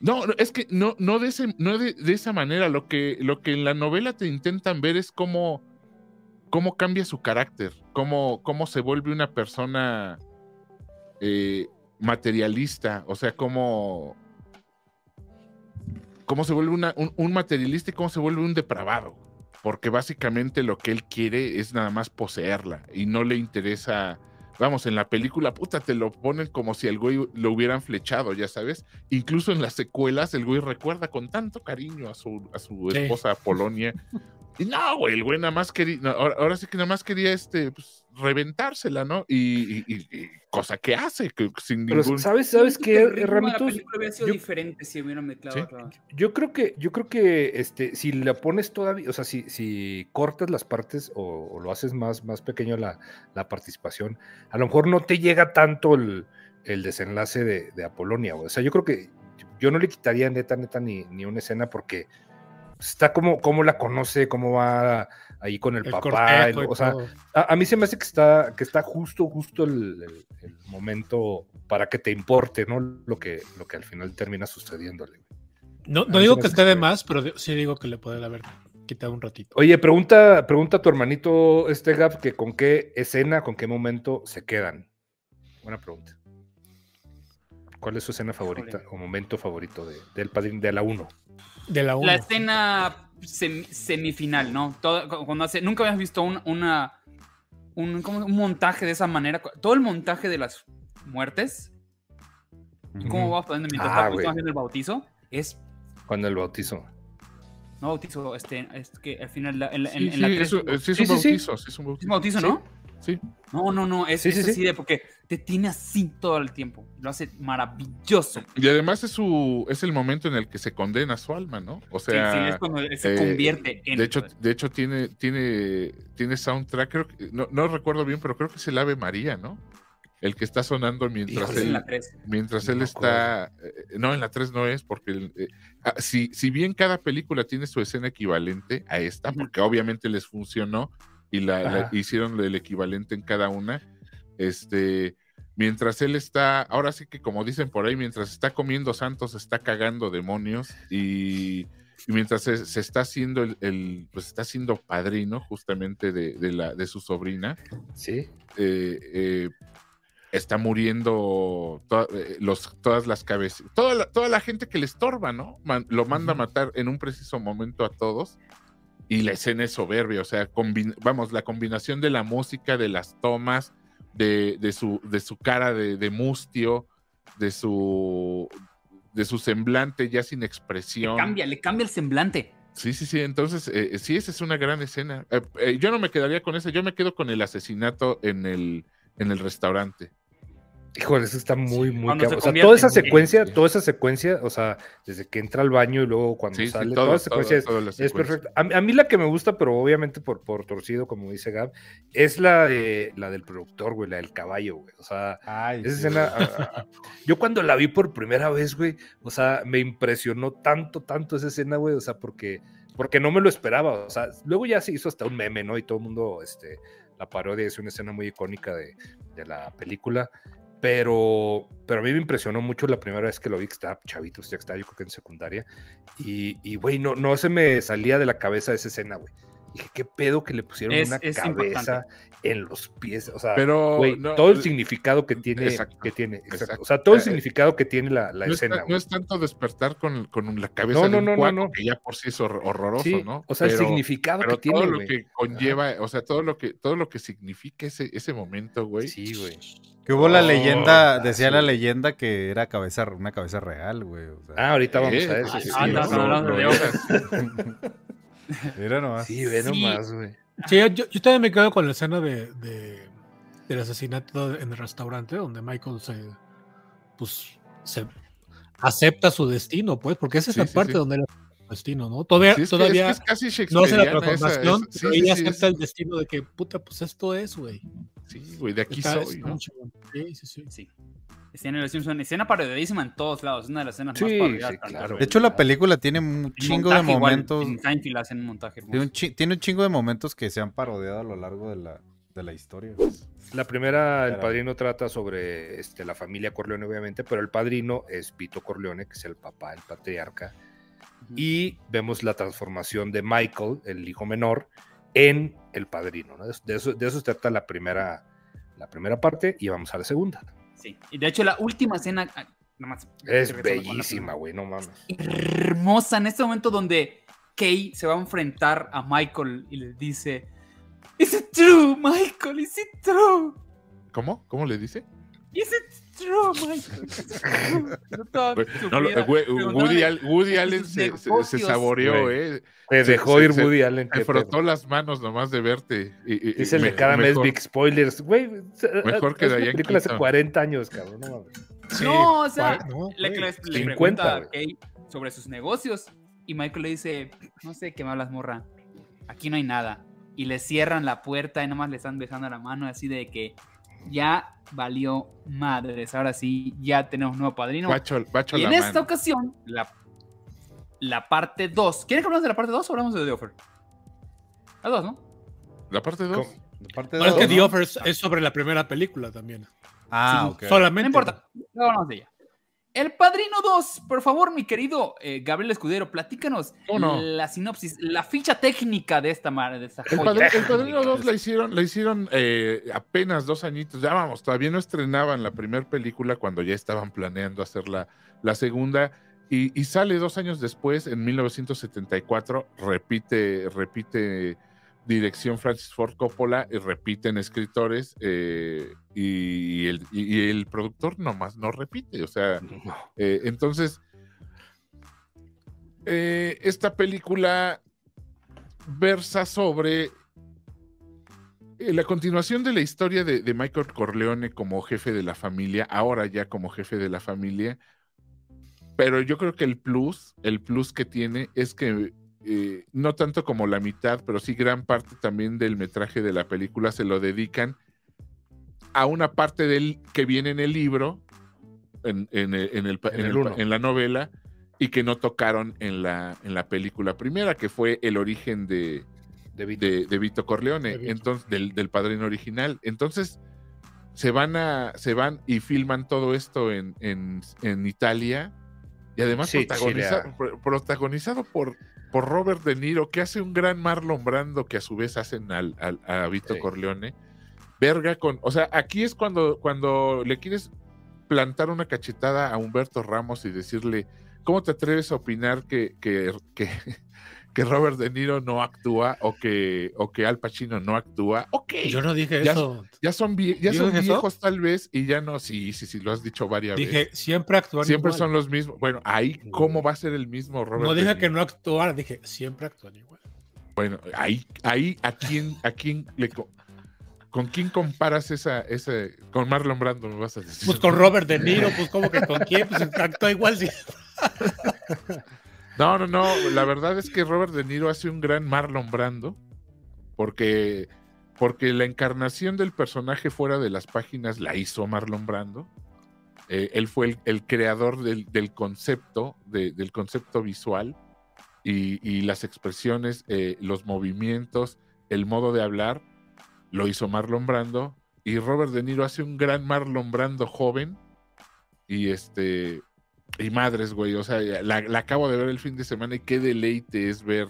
No, es que no, no, de, ese, no de, esa manera, lo que, lo que en la novela te intentan ver es cómo, cómo cambia su carácter, cómo, cómo se vuelve una persona materialista, o sea, cómo cómo se vuelve un, materialista y cómo se vuelve un depravado. Porque básicamente lo que él quiere es nada más poseerla y no le interesa. Vamos, en la película, puta, te lo ponen como si el güey lo hubieran flechado, ya sabes. Incluso en las secuelas, el güey recuerda con tanto cariño a su, a su esposa Polonia. Y no, güey, el güey nada más quería, ahora, sí que nada más quería este, pues, reventársela, ¿no? Y, cosa que hace, que sin ningún... ¿Sabes, sabes qué, Ramitos? hubiera sido yo, diferente si hubieran mezclado. Yo creo que, yo creo que este, si la pones todavía, o sea, si, si cortas las partes o, lo haces más, más pequeño la, la, participación, a lo mejor no te llega tanto el, el desenlace de, de Apolonia. O sea, yo creo que yo no le quitaría neta, neta, ni, ni una escena porque está como, cómo la conoce, cómo va ahí con el, papá. o sea, a, mí se me hace que está, que está justo, justo el, momento para que te importe, ¿no? Lo que, lo que al final termina sucediéndole. No, no digo que esté de más, pero sí digo que le puede haber quitado un ratito. Oye, pregunta, pregunta a tu hermanito este Gap que con qué escena, con qué momento se quedan. Buena pregunta. ¿Cuál es su escena favorita o momento favorito de, del padrino de la 1? De la 1. La escena semifinal, ¿no? cuando hace, nunca habías visto un, una, un, montaje de esa manera. Todo el montaje de las muertes, cómo va mientras ah, el bautizo, es... Cuando el bautizo. No bautizo, este, es que al final, en, la- en- Sí, en la sí, tres- es, un- sí es Sí, un sí, sí. bautizo, sí es un ¿Es bautizo. un bautizo, ¿no? Sí. No, no, no, es, Sí, es sí, así de porque te tiene así todo el tiempo. Lo hace maravilloso. Y además es su es el momento en el que se condena su alma, ¿no? O sea, sí, es cuando se eh, convierte en. de hecho, de hecho tiene tiene tiene soundtrack, creo que- no, no recuerdo bien, pero creo que es el Ave María, ¿no? El que está sonando mientras en él la 3. mientras No él está eh, no en la 3 no es porque eh, ah, si si bien cada película tiene su escena equivalente a esta, porque obviamente les funcionó y la, hicieron el equivalente en cada una, este mientras él está, ahora sí que como dicen por ahí, mientras está comiendo santos, está cagando demonios y, y mientras se, se está haciendo el, el- pues está siendo padrino justamente de, de la, de su sobrina, Sí. eh, eh, está muriendo eh, los, todas las cabezas, toda la, toda la gente que le estorba, ¿no? Man- lo manda a matar en un preciso momento a todos. Y la escena es soberbia, o sea, vamos, la combinación de la música, de las tomas, de, de su, de su cara de, de mustio, de su, de su semblante ya sin Le expresión. cambia, le cambia el semblante. Sí, sí, sí. Entonces, eh, sí, esa es una gran escena. Eh, eh, yo no me quedaría con esa, yo me quedo con el asesinato en el, en el restaurante. Híjole, eso está muy, muy cuando se cabrón. O sea, toda esa en- secuencia, sí. toda esa secuencia, o sea, desde que entra al baño y luego cuando Sí, sí, sale, todo- toda esa todo- secuencia es- la es, secuencia. perfecta. A, mí- a mí la que me gusta, pero obviamente por, por torcido, como dice Gab, es la, de, la del productor, güey, la del caballo, güey. O sea, Ay, esa sí, escena, güey. ah, ah, yo cuando la vi por primera vez, güey, o sea, me impresionó tanto, tanto esa escena, güey, o sea, porque, porque no me lo esperaba, o sea, luego ya se hizo hasta un meme, ¿no? Y todo el mundo, este, la parodia es una escena muy icónica de, de la película, pero, pero a mí me impresionó mucho la primera vez que lo vi, que estaba chavito, ya que estaba yo creo que en secundaria, y, y güey, no, no se me salía de la cabeza esa escena, güey. Dije, qué pedo que le pusieron Es- una es cabeza en los pies, o sea, Pero no, todo el eh, significado que tiene, exacto, que tiene, exacto. exacto. O sea, todo el Eh, significado que tiene la, la no, es, escena. no es tanto despertar con, con la cabeza No, de no, un no, no, cuaco, no. que ya por sí es hor- horroroso, Sí, ¿no? O sea, el significado pero que todo tiene, lo güey. que conlleva, o sea, todo lo que, todo lo que significa ese, ese momento, güey. Sí, güey. Que hubo la Oh, leyenda, decía la leyenda que era cabeza, una cabeza real, güey. o sea. Ah, ahorita vamos Eh, a eso. ah, Sí, ah, sí, estamos no, hablando no, de no. hojas. Mira nomás. Sí, ve nomás, güey. Sí, yo, yo también me quedo con la escena de, de- del asesinato en el restaurante, donde Michael se, pues, se acepta su destino, pues, porque esa es Sí, la sí, parte sí. donde era su destino, ¿no? Todavía, Sí, es que- es todavía que es casi no hace la esa- transformación, esa- sí, pero sí, ella sí, acepta el destino de que, puta, pues esto es, güey. Sí, güey, de aquí Está- soy, está ¿no? Sí, sí, sí. Sí. Escena de los Simpsons, escena parodiadísima en todos lados. Es una de las escenas más Sí, parodiadas. sí, claro. De hecho, la película tiene un chingo de montaje igual, momentos. en Seinfeld hacen un montaje. Tiene un, chi- tiene un chingo de momentos que se han parodiado a lo largo de la, de la historia. La primera, el Pero- padrino trata sobre este, la familia Corleone, obviamente, pero el padrino es Vito Corleone, que es el papá, el patriarca. Ujú. Y vemos la transformación de Michael, el hijo menor, en el padrino. ¿no? De, eso, de eso se trata la primera, la primera parte y vamos a la segunda. Sí. Y de hecho, la última escena. ah, nada más, Es bellísima, güey, no mames. hermosa en este momento donde Kay se va a enfrentar a Michael y le dice: Is it true, Michael? Is it true? ¿Cómo? ¿Cómo le dice? Is it true, Michael? Is it true?" No no, Woody, Al- Woody de Allen se, se- se negocios. saboreó, Güey. ¿eh? Te Se- dejó se- ir se- Woody Allen. Me frotó las manos nomás de verte. Y, y- Dice el me- de cada mes Big Spoilers. Güey, Mejor que Diane película hace Keaton. 40 años, cabrón. No. Sí, No, o sea, le, le- le 50, pregunta a. Kay sobre sus negocios y Michael le dice, no sé qué me hablas, morra, aquí no hay nada. Y le cierran la puerta y nomás le están besando la mano así de que ya valió madres, ahora sí, ya tenemos nuevo padrino. Bacho, bacho y la en esta mano. ocasión, la, la parte 2, ¿quieren que hablamos de la parte 2 o hablamos de The Offer? La 2, ¿no? La parte 2. ¿Cómo? Parte Bueno, es dos, que The ¿no? Offer es, es sobre la primera película también. Ah, Sí, ok. No Solamente. importa, luego hablamos de ella. El Padrino 2, por favor, mi querido eh, Gabriel Escudero, platícanos la sinopsis, la ficha técnica de esta, mar- de esta El, joya. el Padrino 2 la hicieron, la hicieron eh, apenas dos añitos. Ya vamos, todavía no estrenaban la primera película cuando ya estaban planeando hacer la, la segunda. Y, y sale dos años después, en 1974, repite, repite dirección Francis Ford Coppola y repiten escritores eh, y, el, y- el productor nomás no repite. O sea, No. eh, entonces, eh, esta película versa sobre la continuación de la historia de, de, Michael Corleone como jefe de la familia, ahora ya como jefe de la familia. Pero yo creo que el plus, el plus que tiene es que eh, no tanto como la mitad, pero sí gran parte también del metraje de la película se lo dedican a una parte del que viene en el libro, en, en, en, el, en la novela, y que no tocaron en la, en la película primera, que fue el origen de, de, Vito. Corleone, entonces, del, del, padrino original. Entonces, se van a, se van y filman todo esto en, en Italia. Y además protagonizado por, por Robert De Niro, que hace un gran Marlon Brando que a su vez hacen al, a Vito Corleone. Verga con, o sea, aquí es cuando, cuando le quieres plantar una cachetada a Humberto Ramos y decirle, ¿cómo te atreves a opinar que, que, que, Robert De Niro no actúa o que, o que Al Pacino no actúa? Ok. Yo no dije eso. Ya son, ya son viejos tal vez y ya no, sí, sí, sí, lo has dicho varias veces. Dije, siempre actúan Siempre son los mismos. Bueno, ahí, ¿cómo va a ser el mismo Robert No dije que no actuara, dije, siempre actúan igual. Bueno, ahí, ahí, ¿a quién, a quién le... ¿Con quién comparas esa, ese, con Marlon Brando, me vas a decir? Pues con Robert De Niro, pues como que con quién, pues actúa igual, sí. *laughs* No, no, no. La verdad es que Robert De Niro hace un gran Marlon Brando. Porque, porque la encarnación del personaje fuera de las páginas la hizo Marlon Brando. Eh, él fue el, creador del, concepto, del concepto visual y, las expresiones, eh, los movimientos, el modo de hablar, lo hizo Marlon Brando. Y Robert De Niro hace un gran Marlon Brando joven. Y este, y madres, güey, o sea, la, acabo de ver el fin de semana y qué deleite es ver,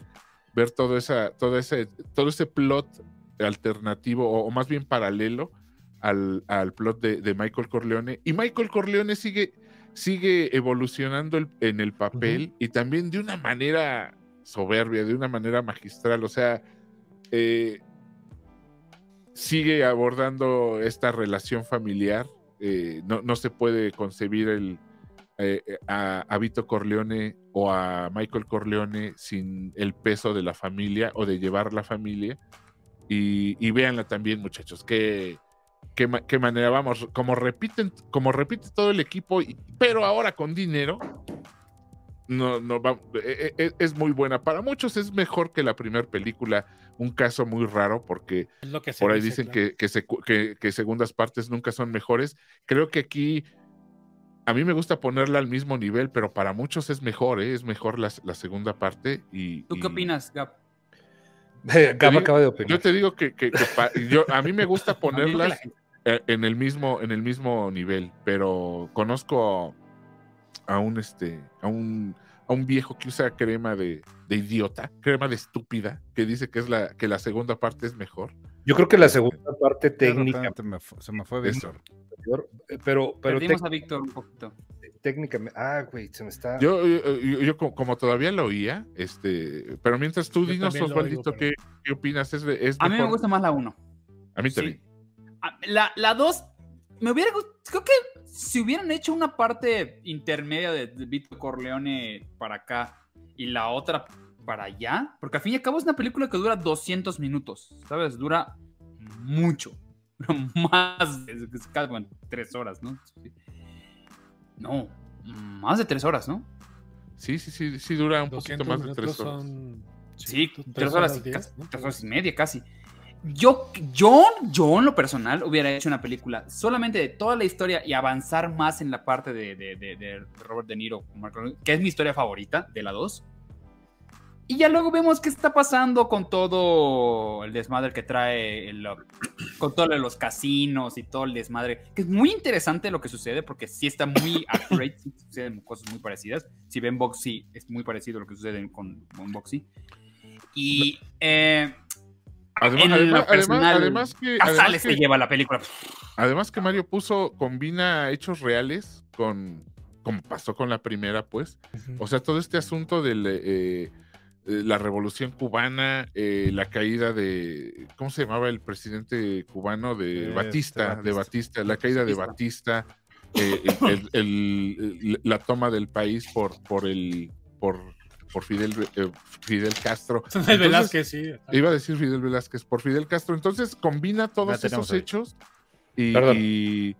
ver todo, esa, todo, ese, todo ese plot alternativo o, más bien paralelo al, al plot de, Michael Corleone. Y Michael Corleone sigue, sigue evolucionando en el papel y también de una manera soberbia, de una manera magistral, o sea, eh, sigue abordando esta relación familiar. Eh, no, no se puede concebir el, eh, eh, a, Vito Corleone o a Michael Corleone sin el peso de la familia o de llevar la familia. Y, y véanla también, muchachos, qué, qué, manera vamos, como repiten, como repite todo el equipo, pero ahora con dinero. No, no e, e, e, es, muy buena. Para muchos es mejor que la primera película. Un caso muy raro porque por ahí dicen que, que segundas partes nunca son mejores. Creo que aquí a mí me gusta ponerla al mismo nivel, pero para muchos es mejor, ¿eh? es mejor la, segunda parte. Y, ¿Tú qué opinas, Gab? *laughs* Gab acaba de opinar. Yo te digo que, yo, a mí me gusta *laughs* ponerlas e, en el mismo, en el mismo nivel, pero conozco a un este, a un, a un viejo que usa crema de, idiota, crema de estúpida, que dice que es la, que la segunda parte es mejor. Yo creo que la segunda parte técnica se me fue bien. Eh, pero, pero Perdimos a Víctor un poquito. Técnicamente, ah, güey, se me está. Yo, yo, como todavía lo oía, este, pero mientras tú dinos, Osvaldito, ¿qué, ¿qué, opinas? ¿Es, es a mí me gusta más la 1. A mí también. La 2, me hubiera creo que si hubieran hecho una parte intermedia de, de Víctor Corleone para acá y la otra para allá, porque al fin y al cabo es una película que dura 200 minutos, ¿sabes? Dura mucho. *laughs* más de tres horas, ¿no? No, más de tres horas, ¿no? Sí, sí, sí, sí, dura un poquito más de tres horas. Sí, tres, horas, y, tres horas y media casi. Yo, yo, yo en lo personal hubiera hecho una película solamente de toda la historia y avanzar más en la parte de, de, de Robert De Niro, que es mi historia favorita de la 2 y ya luego vemos qué está pasando con todo el desmadre que trae, el, con todo los casinos y todo el desmadre. Que es muy interesante lo que sucede porque sí está muy *coughs* accurate, sí suceden cosas muy parecidas. Si ven Boxy, es muy parecido a lo que sucede con, con Boxy. Y eh, además, además, que, además que, lleva la película. Además que Mario puso, combina hechos reales con, como pasó con la primera, pues. O sea, todo este asunto del... Eh, la revolución cubana, eh, la caída de, ¿cómo se llamaba el presidente cubano? De este, Batista, de Batista, la caída de Batista, eh, *laughs* la toma del país por, por, el, por por Fidel, eh, Fidel Castro. *laughs* Entonces, Velázquez, sí. Iba a decir Fidel Velázquez por Fidel Castro. Entonces combina todos esos hechos y,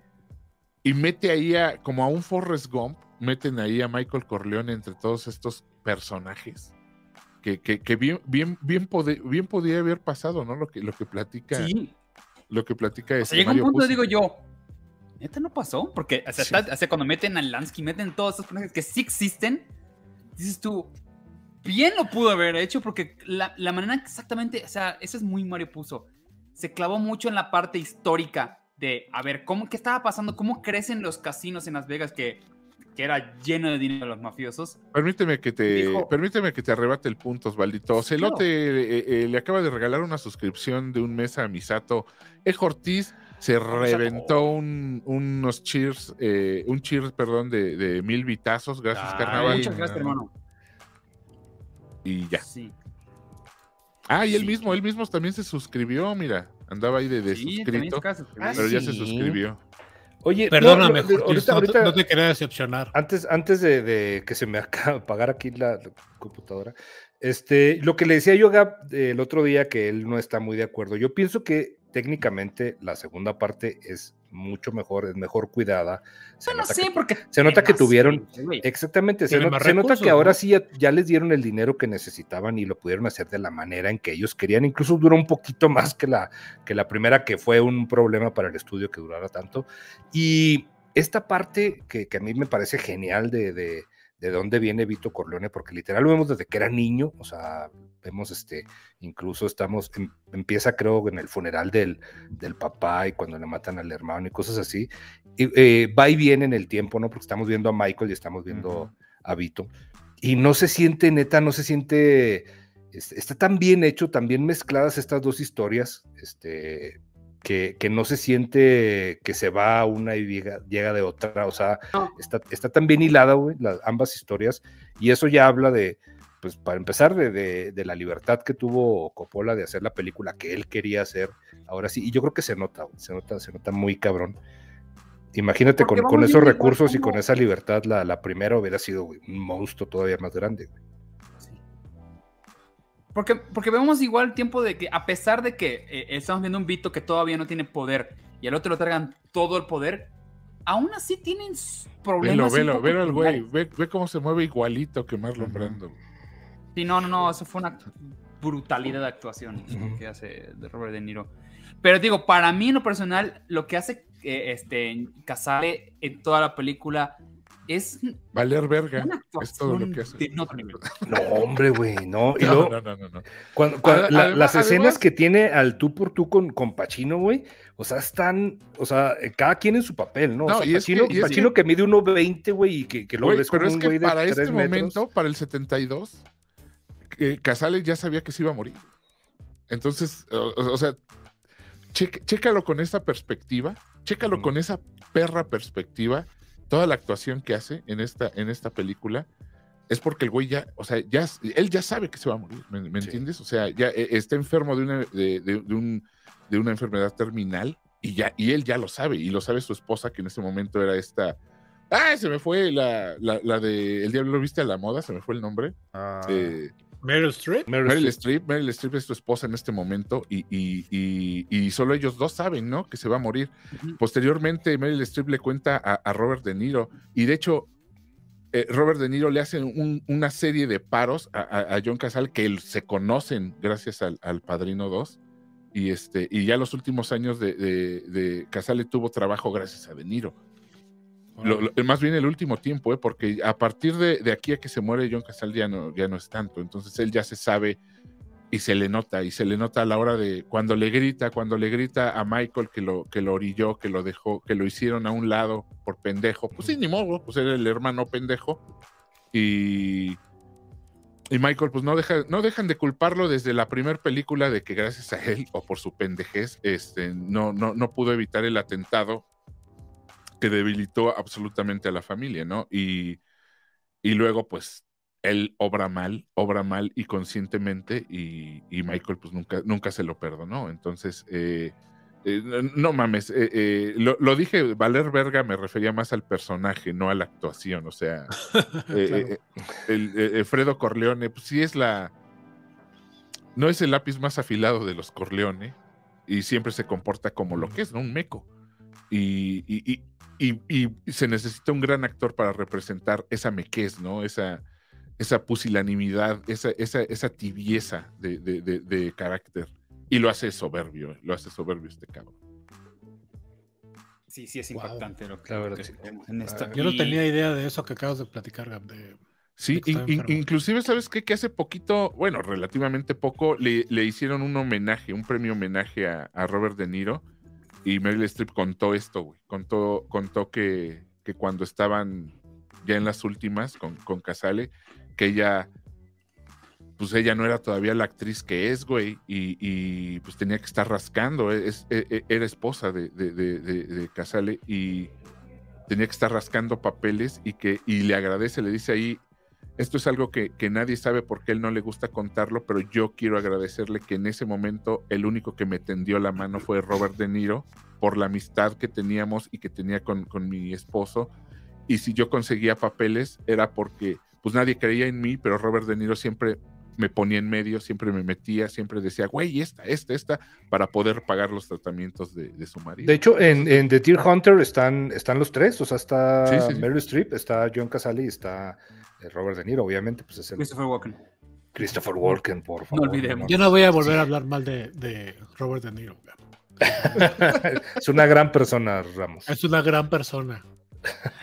y, mete ahí a, como a un Forrest Gump, meten ahí a Michael Corleone entre todos estos personajes. Que, que, bien, bien, bien, bien podía haber pasado, ¿no? Lo que, lo que platica. Sí. Lo que platica es. Este llega un punto, digo yo, ¿Neta no pasó? Porque, o sea, cuando meten a Lansky, meten todos esos personajes que sí existen, dices tú, bien lo pudo haber hecho, porque la, la manera exactamente, o sea, eso es muy Mario Puso. Se clavó mucho en la parte histórica de, a ver, ¿cómo, ¿qué estaba pasando? ¿Cómo crecen los casinos en Las Vegas que, que era lleno de dinero de los mafiosos? Permíteme que te, permíteme que te arrebate el punto, Osvaldito. Celote eh, eh, le acaba de regalar una suscripción de un mes a Misato. E. Ortiz se reventó un, unos cheers, eh, un cheers, perdón, de, de mil vitazos. Gracias, Carnaval. Muchas gracias, hermano. Y ya. Sí. Ah, y él mismo, él mismo también se suscribió, mira. Andaba ahí de, de suscrito, pero ya se suscribió. Oye, perdóname, no, no, te quería decepcionar. Antes, antes de, que se me *laughs* apagara aquí la, computadora, este, lo que le decía yo a el otro día que él no está muy de acuerdo, yo pienso que técnicamente la segunda parte es mucho mejor, es mejor cuidada. Se no, nota sé, que, porque se nota que tuvieron, exactamente, se, nota que ahora sí ya, les dieron el dinero que necesitaban y lo pudieron hacer de la manera en que ellos querían. Incluso duró un poquito más que la, que la primera, que fue un problema para el estudio que durara tanto. Y esta parte que, que a mí me parece genial de, de de dónde viene Vito Corleone, porque literal lo vemos desde que era niño, o sea, vemos este, incluso estamos, em, empieza creo en el funeral del, del papá y cuando le matan al hermano y cosas así, y, eh, va y viene en el tiempo, ¿no? Porque estamos viendo a Michael y estamos viendo a Vito, y no se siente, neta, no se siente, está tan bien hecho, tan bien mezcladas estas dos historias, este, que, no se siente que se va una y llega, de otra, o sea, está, está, tan bien hilada, güey, las, ambas historias, y eso ya habla de, pues para empezar, de, de, la libertad que tuvo Coppola de hacer la película que él quería hacer, ahora sí, y yo creo que se nota, se nota, se nota muy cabrón. Imagínate con, con, esos recursos y con esa libertad, la, la primera hubiera sido un monstruo todavía más grande. Güey. Porque, porque vemos igual el tiempo de que, a pesar de que eh, estamos viendo un Vito que todavía no tiene poder y al otro lo traigan todo el poder, aún así tienen problemas. Velo, velo, velo güey, ve, cómo se mueve igualito que Marlon Brando. Sí, no, no, no, eso fue una brutalidad de actuación que hace de Robert De Niro. Pero digo, para mí en lo personal, lo que hace eh, este, Casale en toda la película es. Valer verga. Es todo lo que hace. No, hombre, güey, no. Y *laughs* no, no, no, no, Cuando, las escenas que tiene al tú por tú con, con Pacino, güey, o sea, están, o sea, cada quien en su papel, ¿no? o sea, Pacino, que, Pacino que, mide 1.20, güey, y que, que lo ves como un güey de Para este momento, para el 72, eh, Casales ya sabía que se iba a morir. Entonces, o, sea, chécalo con esa perspectiva, chécalo con esa perra perspectiva toda la actuación que hace en esta, en esta película es porque el güey ya, o sea, ya, él ya sabe que se va a morir, ¿me, entiendes? O sea, ya eh, está enfermo de una, de, un, de una enfermedad terminal y, ya, y él ya lo sabe, y lo sabe su esposa, que en ese momento era esta... Ah, se me fue la, la, de El Diablo lo viste a la moda, se me fue el nombre. Ah. Eh, Meryl Streep. Meryl, Streep. Meryl Streep es tu esposa en este momento y, y, solo ellos dos saben, ¿no? Que se va a morir. Posteriormente, Meryl Streep le cuenta a, Robert De Niro y de hecho, eh, Robert De Niro le hace una serie de paros a, John Casal que se conocen gracias al, Padrino 2 y, este, y ya los últimos años de, de, de Casale tuvo trabajo gracias a De Niro más bien el último tiempo, ¿eh? porque a partir de, aquí a que se muere John Casal ya no, ya no es tanto. Entonces él ya se sabe y se le nota, y se le nota a la hora de cuando le grita, cuando le grita a Michael que lo, que lo orilló, que lo dejó, que lo hicieron a un lado por pendejo. Pues sí, ni modo, pues era el hermano pendejo. Y, y Michael, pues no, deja, no dejan de culparlo desde la primera película de que gracias a él o por su pendejez, este, no, no, no pudo evitar el atentado que debilitó absolutamente a la familia, ¿no? Y, y luego, pues, él obra mal, obra mal y conscientemente, y, Michael, pues, nunca, nunca se lo perdonó. Entonces, eh, Eh, no, mames, eh, eh, lo, dije, Valer Verga me refería más al personaje, no a la actuación. O sea, *laughs* el, Fredo Corleone, pues sí es la. No es el lápiz más afilado de los Corleone y siempre se comporta como lo que es, ¿no? Un meco. Y, y, se necesita un gran actor para representar esa mequez, ¿no? Esa, esa pusilanimidad, esa, esa, esa tibieza de, de carácter. Y lo hace soberbio, lo hace soberbio este cabrón. Sí, sí es impactante lo que, ah, Yo no tenía idea de eso que acabas de platicar, Gab. sí, inclusive, ¿sabes qué? Que hace poquito, bueno, relativamente poco, le, hicieron un homenaje, un premio homenaje a, Robert De Niro. Y Meryl Streep contó esto, güey. Contó, contó que, que cuando estaban ya en las últimas con, con Casale, que ella pues ella no era todavía la actriz que es, güey, y, pues tenía que estar rascando, e, es, e, e, era esposa de, de, Casale y tenía que estar rascando papeles y que y le agradece, le dice ahí, esto es algo que, nadie sabe porque él no le gusta contarlo, pero yo quiero agradecerle que en ese momento el único que me tendió la mano fue Robert De Niro por la amistad que teníamos y que tenía con, con mi esposo. Y si yo conseguía papeles era porque pues nadie creía en mí, pero Robert De Niro siempre me ponía en medio, siempre me metía, siempre decía, güey, esta, esta, esta, para poder pagar los tratamientos de, su marido. De hecho, en, The Deer Hunter están, están los tres, o sea, está Meryl Streep, está John Casale y está Robert De Niro, obviamente, pues es el... Christopher Walken. Christopher Walken, por favor. No olvidemos. Yo no voy a volver a hablar mal de, Robert De Niro. *laughs* es una gran persona, Ramos. Es una gran persona.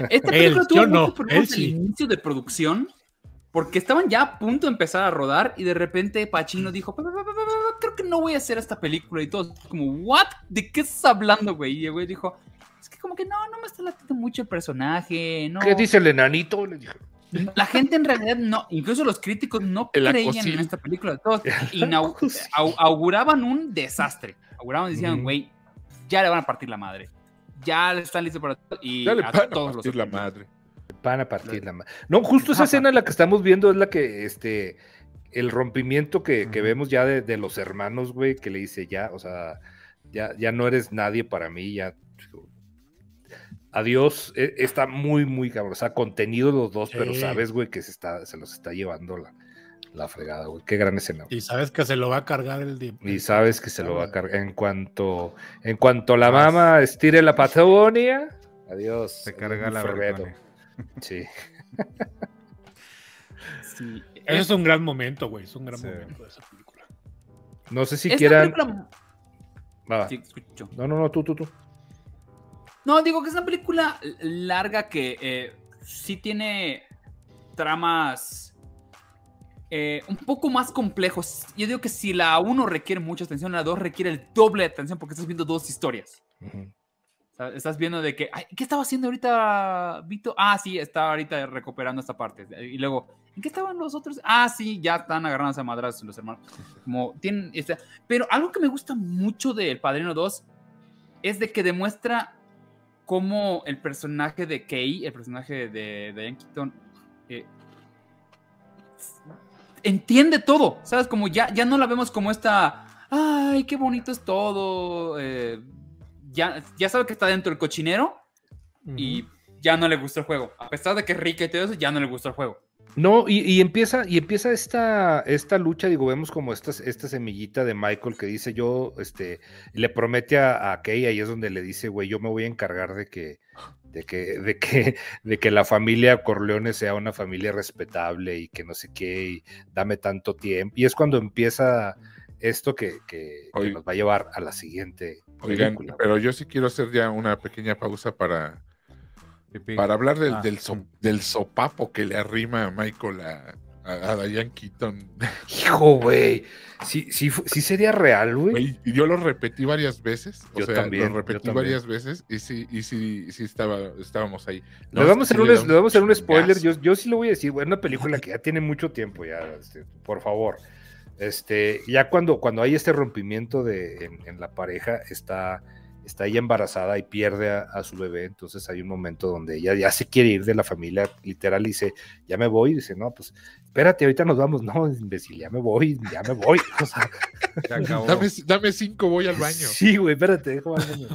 Esta película tuvo yo no, él sí. inicio de producción porque estaban ya a punto de empezar a rodar y de repente Pacino dijo, creo que no voy a hacer esta película y todo como, ¿what? ¿De qué estás hablando, güey? Y el güey dijo, es que como que no, no me está latiendo mucho el personaje, ¿no? ¿Qué dice el enanito? Le dijo. *laughs* La gente en realidad no, incluso los críticos no creían en esta película. Todos *laughs* auguraban un desastre. Auguraban, decían, güey, ya le van a partir la madre. Ya están listos para todo. Y ya le van a partir la madre. Van a partir la No, justo esa escena la que estamos viendo es la que, este, el rompimiento que, vemos ya de, los hermanos, güey, que le dice ya, o sea, ya, ya no eres nadie para mí, ya. Adiós, e, está muy, muy cabrón. O sea, contenido los dos, pero sabes, güey, que se, está, se los está llevando la, fregada, güey. Qué gran escena. Y sabes que se lo va a cargar el. Y sabes que se lo va a cargar. En cuanto, en cuanto la mamá estire la Patagonia, adiós. Se carga la verdad. Sí. sí. Eso es un gran momento, güey. Es un gran momento de esa película. No sé si quieran. No, no, no, tú, tú, tú. No, digo que es una película larga que eh, sí tiene tramas eh, un poco más complejos. Yo digo que si la 1 requiere mucha atención, la 2 requiere el doble de atención porque estás viendo dos historias. Estás viendo de que, ¿qué estaba haciendo ahorita Vito? Ah, sí, estaba ahorita recuperando esta parte. Y luego, ¿en qué estaban los otros? Ah, sí, ya están agarrando a madrazos los hermanos. Como tienen, este, pero algo que me gusta mucho de El Padrino 2 es de que demuestra cómo el personaje de Kay, el personaje de Diane Keaton, eh, entiende todo, ¿sabes? Como ya, ya no la vemos como esta, ay, qué bonito es todo, eh, ya, sabe que está dentro del cochinero y ya no le gusta el juego. A pesar de que es rica y todo eso, ya no le gusta el juego. No, y, empieza, y empieza esta, esta lucha, digo, vemos como esta, esta semillita de Michael que dice yo, este, le promete a, a Kay, ahí es donde le dice, güey, yo me voy a encargar de que, de que, de que, de que la familia Corleone sea una familia respetable y que no sé qué, y dame tanto tiempo. Y es cuando empieza esto que, nos va a llevar a la siguiente Oigan, pero yo sí quiero hacer ya una pequeña pausa para, para hablar del, ah, del, sopapo que le arrima a Michael a, a, Diane Keaton. *laughs* Hijo, güey. Sí, sí, sí sería real, güey. Y yo lo repetí varias veces. O yo sea, también, lo repetí varias veces y sí, y sí, sí estaba, estábamos ahí. le, vamos a hacer un, le vamos a hacer un spoiler. Yo, yo sí lo voy a decir, güey. Una película que ya tiene mucho tiempo, ya, este, por favor. Este, ya cuando, cuando hay este rompimiento de, en, la pareja, está está ella embarazada y pierde a, su bebé, entonces hay un momento donde ella ya se quiere ir de la familia, literal, y dice, ya me voy, dice, no, pues espérate, ahorita nos vamos, *laughs* no, imbécil, ya me voy, ya me voy. *laughs* dame, cinco, voy al baño. Sí, güey, espérate, déjame al baño.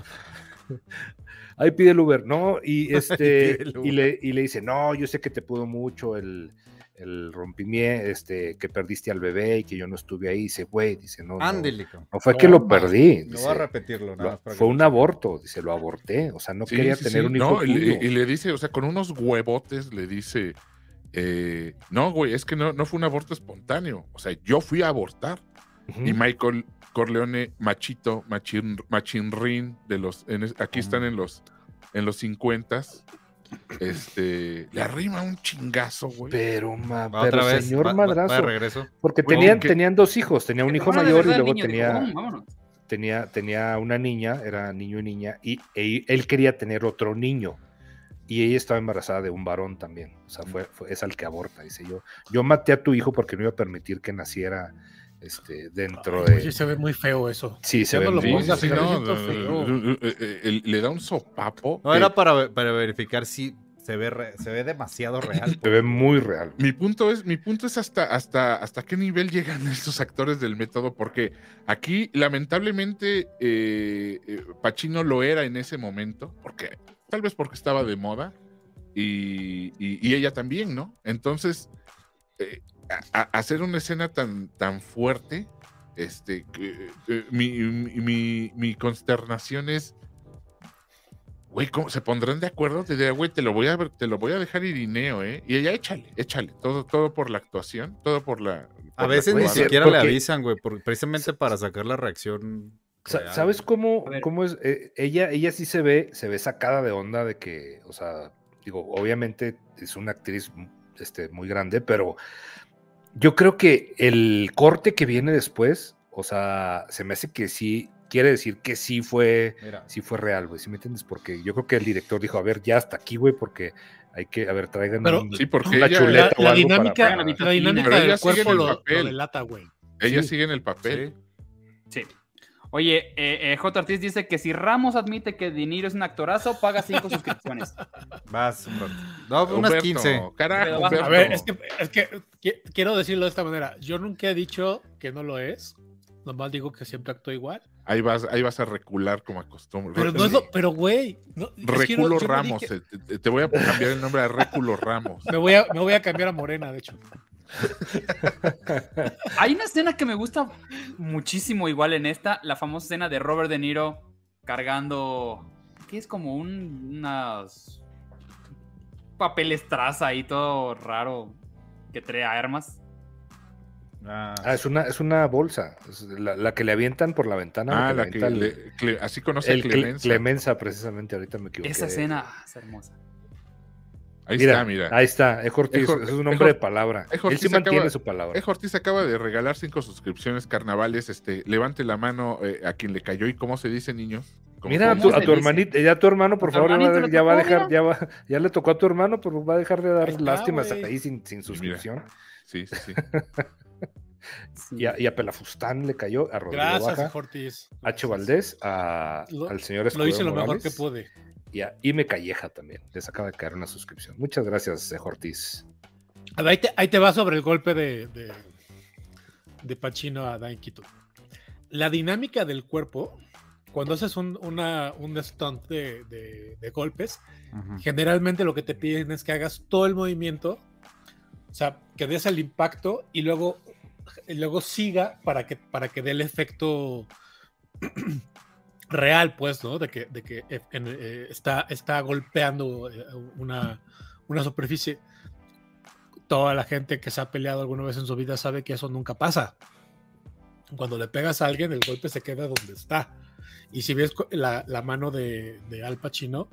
*laughs* Ahí pide el Uber, ¿no? Y este, y le, y le dice, no, yo sé que te pudo mucho el, el rompimiento, este, que perdiste al bebé y que yo no estuve ahí. Dice, güey, dice, no. No, fue que lo perdí. no va a repetirlo. fue un aborto, dice, lo aborté. O sea, no quería tener un hijo. y, le dice, o sea, con unos huevotes le dice, eh, no, güey, es que no, no fue un aborto espontáneo. O sea, yo fui a abortar. Y Michael Corleone, machito, machin, machinrin, de los, aquí están en los, en los 50 este, le arrima un chingazo, güey. Pero, ma, pero señor madrazo. regreso. Porque tenían, tenían dos hijos, tenía un hijo mayor y luego tenía, tenía, tenía una niña, era niño y niña, y, él quería tener otro niño. Y ella estaba embarazada de un varón también. O sea, fue, es al que aborta. Dice yo, yo maté a tu hijo porque no iba a permitir que naciera este, dentro de. Sí, se ve muy feo eso. Sí, se ve muy feo. Le da un sopapo. No, era para, para verificar si se ve, se ve demasiado *laughs* real. Se ve muy real. Mi punto es, mi punto es hasta, hasta, hasta qué nivel llegan *laughs* estos actores del método, porque aquí, lamentablemente, eh, eh, Pacino lo era en ese momento, porque tal vez porque estaba de moda, y, y, ella también, ¿no? Entonces, eh, hacer una escena tan, tan fuerte, este, mi, mi, mi, consternación es, güey, ¿cómo se pondrán de acuerdo? Te diré, güey, te lo voy a te lo voy a dejar Irineo, ¿eh? Y ella, échale, échale, todo, todo por la actuación, todo por la. a veces ni siquiera le avisan, güey, precisamente para sacar la reacción. ¿Sabes cómo, cómo es? Eh, ella, ella sí se ve, se ve sacada de onda de que, o sea, digo, obviamente es una actriz este, muy grande, pero yo creo que el corte que viene después, o sea, se me hace que sí, quiere decir que sí fue, sí fue real, güey, ¿sí me entiendes? Porque yo creo que el director dijo, a ver, ya hasta aquí, güey, porque hay que, a ver, traigan sí, porque una chuleta la, dinámica, la dinámica del cuerpo lo, delata, güey. Ella sigue en el papel. sí. Oye, eh, eh, J. Ortiz dice que si Ramos admite que Dinero es un actorazo, paga cinco *laughs* suscripciones. Vas, No, unas 15. Carajo, a ver, es que, es que quiero decirlo de esta manera. Yo nunca he dicho que no lo es. Nomás digo que siempre actúa igual. Ahí vas, ahí vas a recular como acostumbre. Pero no es lo, pero güey. No, Reculo Ramos. te, voy a cambiar el nombre a Reculo Ramos. Me voy a, me voy a cambiar a Morena, de hecho. *laughs* Hay una escena que me gusta muchísimo igual en esta, la famosa escena de Robert De Niro cargando, que es como un, unas papeles traza y todo raro que trae armas. Ah, ah, es una, es una bolsa, la, que le avientan por la ventana. Ah, la que, así conoce el Clemenza. Clemenza, precisamente, ahorita me equivoqué. Esa escena ah, es hermosa. Ahí está, mira. Ahí está, Ejo Ortiz, es un hombre de palabra. Él sí mantiene su palabra. Ejo Ortiz acaba de regalar cinco suscripciones carnavales. Este, levante la mano eh, a quien le cayó y cómo se dice, niños. Mira, a tu, hermanito, ya tu hermano, por favor, ya va a dejar, ya, va, ya le tocó a tu hermano, pero va a dejar de dar lástimas hasta ahí sin, sin suscripción. Sí, sí, sí. *laughs* Y, a, Pelafustán le cayó, a Rodrigo Gracias, Baja, Ortiz. H. Valdés, a, al señor Escudero Lo hice lo mejor que pude y a Ime Calleja también. Les acaba de caer una suscripción. Muchas gracias, Ortiz. Ahí te, ahí te va sobre el golpe de, de, de Pacino a Dan Quito. La dinámica del cuerpo, cuando haces un, una, un stunt de, de golpes, generalmente lo que te piden es que hagas todo el movimiento, o sea, que des el impacto y luego, y luego siga para que, para que dé el efecto *clears throat* real, pues, ¿no? De que, de que eh, eh, está, está golpeando eh, una, una superficie. Toda la gente que se ha peleado alguna vez en su vida sabe que eso nunca pasa. Cuando le pegas a alguien, el golpe se queda donde está. Y si ves la, la mano de, de, Al Pacino,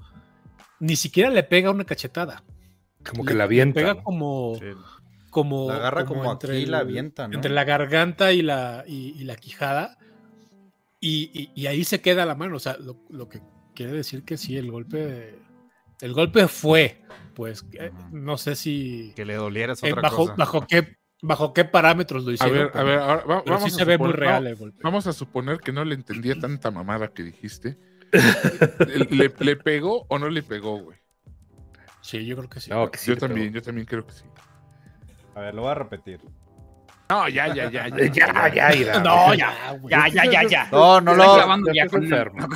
ni siquiera le pega una cachetada. Como que la avienta. Le pega como. Como la agarra como, entre la avienta, Entre la garganta y la, y la quijada y, ahí se queda la mano, o sea, lo, que quiere decir que sí, el golpe, el golpe fue, pues, eh, no sé si... Que le doliera eh, otra bajo, cosa. Bajo qué, ¿Bajo qué parámetros lo hicieron? A ver, a ver, ahora, vamos, a se ve muy real el golpe. vamos a suponer que no le entendía *laughs* tanta mamada que dijiste. *laughs* ¿Le, le pegó o no le pegó, güey? Sí, yo creo que sí. No, que sí yo también, pegó. yo también creo que sí. A ver, lo voy a repetir. No, ya, ya, ya. Ya, *laughs* ya, Ira. No, ya, güey. Ya, ya, ya, ya. No, no Está lo. grabando ya ya con- enfermo.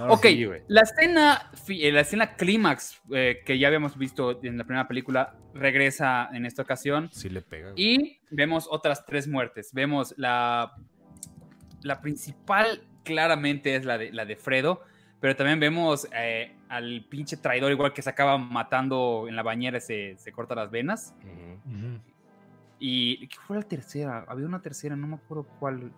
no, Ok, sí, la escena, eh, la escena clímax eh, que ya habíamos visto en la primera película regresa en esta ocasión Sí le pega. güey. y vemos otras tres muertes. Vemos la, la principal claramente es la de, la de Fredo, pero también vemos eh, al pinche traidor igual que se acaba matando en la bañera y se, se corta las venas. Ujú. ¿Y qué fue la tercera? Había una tercera, no me acuerdo cuál.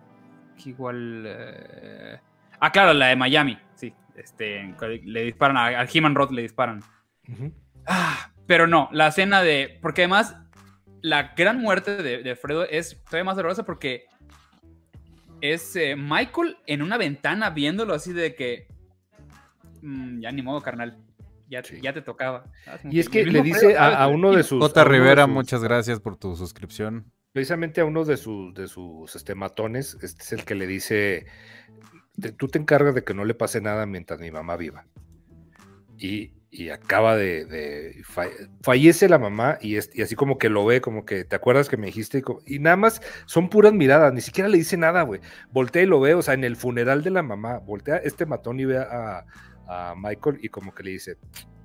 Que igual. eh, Ah, claro, la de Miami. Sí. Este, le disparan a- al He-Man Rod, le disparan. Ah, pero no, la escena de. Porque además, la gran muerte de, de Fredo es todavía más dolorosa porque es eh, Michael en una ventana viéndolo así de que. "Mm, ya ni modo, carnal. Ya, Sí. ya te tocaba. Ah, Y es que le dice a, uno de sus. J. a uno de Rivera, sus- muchas gracias por tu suscripción. Precisamente a uno de sus, de sus este, matones, este es el que le dice: "Te- Tú te encargas de que no le pase nada mientras mi mamá viva. Y, y acaba de. de- fa- fallece la mamá y, es- y así como que lo ve, como que te acuerdas que me dijiste. Y, y nada más son puras miradas, ni siquiera le dice nada, güey. Voltea y lo ve, o sea, en el funeral de la mamá, voltea este matón y ve a, a Michael y como que le dice: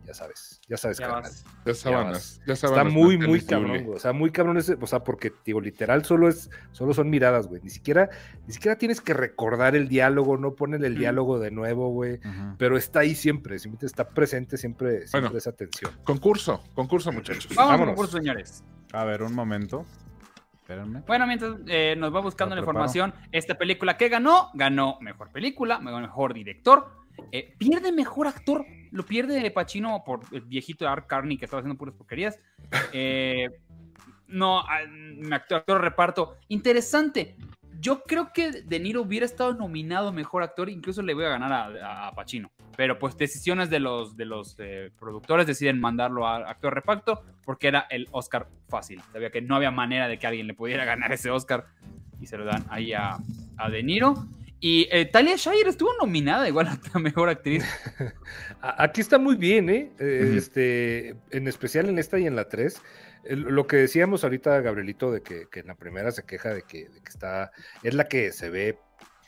Ya sabes, ya sabes, Ya carnal". vas. Ya sábanas. Ya Está sábanas. muy, no muy entendible. cabrón, güey. O sea, muy cabrón ese, o sea, porque, digo, literal, solo es, solo son miradas, güey. Ni siquiera, ni siquiera tienes que recordar el diálogo, no ponen el Mm. diálogo de nuevo, güey. Pero está ahí siempre, siempre está presente, siempre, siempre Bueno. esa atención. Concurso, concurso, muchachos. Vamos Vámonos. por señores. A ver, un momento. Espérenme. Bueno, mientras eh, nos va buscando la información, esta película que ganó, ganó mejor película, mejor director, eh, pierde mejor actor, lo pierde Pacino por el viejito Art Carney que estaba haciendo puras porquerías. *laughs* Eh, no, ah, actor reparto, interesante. Yo creo que De Niro hubiera estado nominado mejor actor, incluso le voy a ganar a, a Pacino. Pero pues decisiones de los, de los eh, productores deciden mandarlo a actor reparto porque era el Oscar fácil. Sabía que no había manera de que alguien le pudiera ganar ese Oscar y se lo dan ahí a, a De Niro. Y eh, Talia Shire estuvo nominada igual a mejor actriz. *laughs* Aquí está muy bien, ¿eh? Eh, este, en especial en esta y en la 3. Lo que decíamos ahorita, Gabrielito, de que, que en la primera se queja de que, de que está. Es la que se ve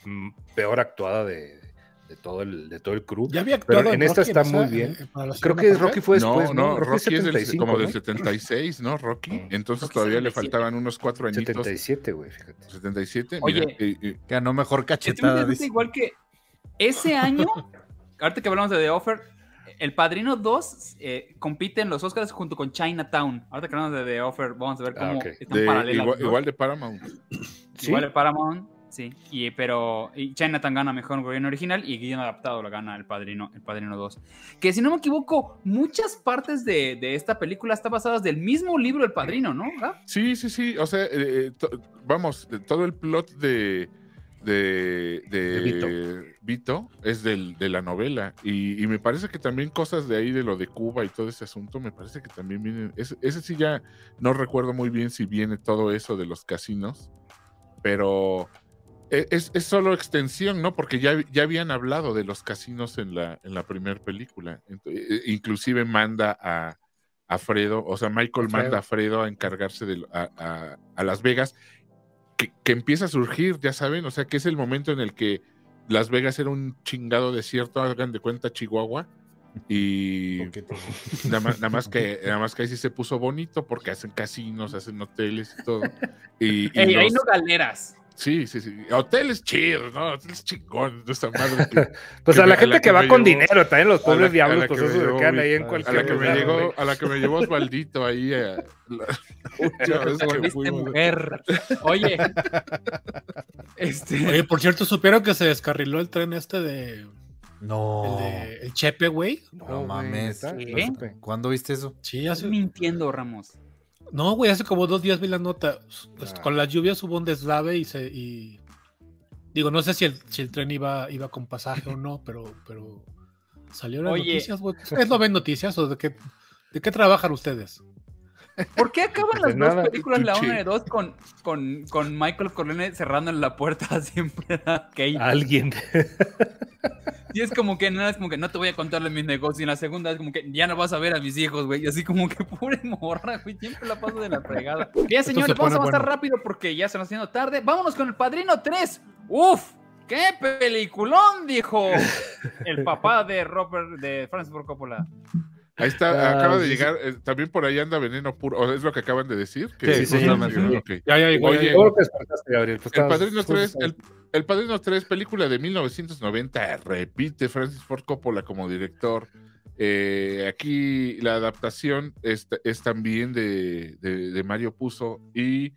mm, peor actuada de, de todo el, de todo el crew. Ya había Pero actuado en esta Rocky está muy bien. Creo que. Rocky fue después, no, ¿no? no, Rocky, es del, 75, como del ¿no? 76, ¿no? Rocky. Entonces Rocky todavía le 77. faltaban unos cuatro añitos. 77, güey, fíjate. 77. Oye. Mira, y- y- Ganó mejor cachetada. igual que ese año, *laughs* ahorita que hablamos de The Offer, El Padrino 2 eh, compite en los Oscars junto con Chinatown. Ahorita que hablamos de The Offer, vamos a ver Ah, cómo ok. están de- paralelas. igual, ¿no? igual de Paramount. ¿Sí? Igual de Paramount, sí. Y, pero y Chinatown gana mejor gobierno original y guion adaptado lo gana El Padrino, El Padrino 2. Que si no me equivoco, muchas partes de, de esta película están basadas del mismo libro El Padrino, ¿no? Sí, sí, sí. O sea, eh, eh, to- vamos, de- todo el plot de, de, de De Vito. Vito es del, de la novela. Y, y me parece que también cosas de ahí, de lo de Cuba y todo ese asunto, me parece que también vienen. Ese, ese sí ya no recuerdo muy bien si viene todo eso de los casinos, pero es, es solo extensión, ¿no? Porque ya, ya habían hablado de los casinos en la, en la primera película. Ent- eh, inclusive manda a, a Fredo, o sea, Michael Fredo. manda a Fredo a encargarse de, a, a- a Las Vegas, que, que empieza a surgir, ya saben, o sea, que es el momento en el que Las Vegas era un chingado desierto, hagan de cuenta Chihuahua, y *laughs* nada más, nada más que nada más que ahí sí se puso bonito porque hacen casinos, hacen hoteles y todo. Y, y Ey, no galeras. Sí, sí, sí. Hoteles chidos, ¿no? Hoteles chingones de esta madre. que- *laughs* Pues que a me- la a gente la que que va con llevó- dinero, también los a la- pobres a diablos, pues esos se quedan ahí en a cualquier la que me llegó, güey. a la que me llevó Osvaldito ahí a la última vez Te que volviste fuimos. mujer. Oye. Este. Oye, por cierto, ¿supieron que se descarriló el tren este de. No. El, de, el Chepe, güey? No mames. ¿Cuándo viste eso? Sí, hace. mintiendo, Ramos. No, güey, hace como dos días vi la nota. Pues, Ah. Con las lluvias hubo un deslave y se. Y... Digo, no sé si el, si el tren iba, iba con pasaje o no, *laughs* pero, pero salieron las Oye. noticias, güey. ¿Ustedes no ven noticias o de qué, de qué trabajan ustedes? ¿Por qué acaban Pues las nada, dos películas, la Tucci. 1 y 2, con, con, con Michael Corleone cerrando la puerta *laughs* siempre a Kate? Alguien. Y es como que no es como que no te voy a contarle mis negocios. Y en la segunda es como que ya no vas a ver a mis hijos, güey. Y así como que *laughs* pura morra, güey. Siempre la paso de la fregada. *laughs* Bien, señores, vamos a avanzar rápido porque ya se nos haciendo tarde. Vámonos con el padrino 3. Uf, qué peliculón, dijo el papá de Robert, de Francis Ford Coppola. Ahí está, acaba de llegar, eh, también por ahí anda veneno puro, ¿o es lo que acaban de decir? sí, sí, okay. Ya, ya, Oye, Gabriel. Pues, el Padrino 3, el, el Padrino 3, película de 1990, repite Francis Ford Coppola como director. Eh, aquí la adaptación es, es también de, de, de, Mario Puzo y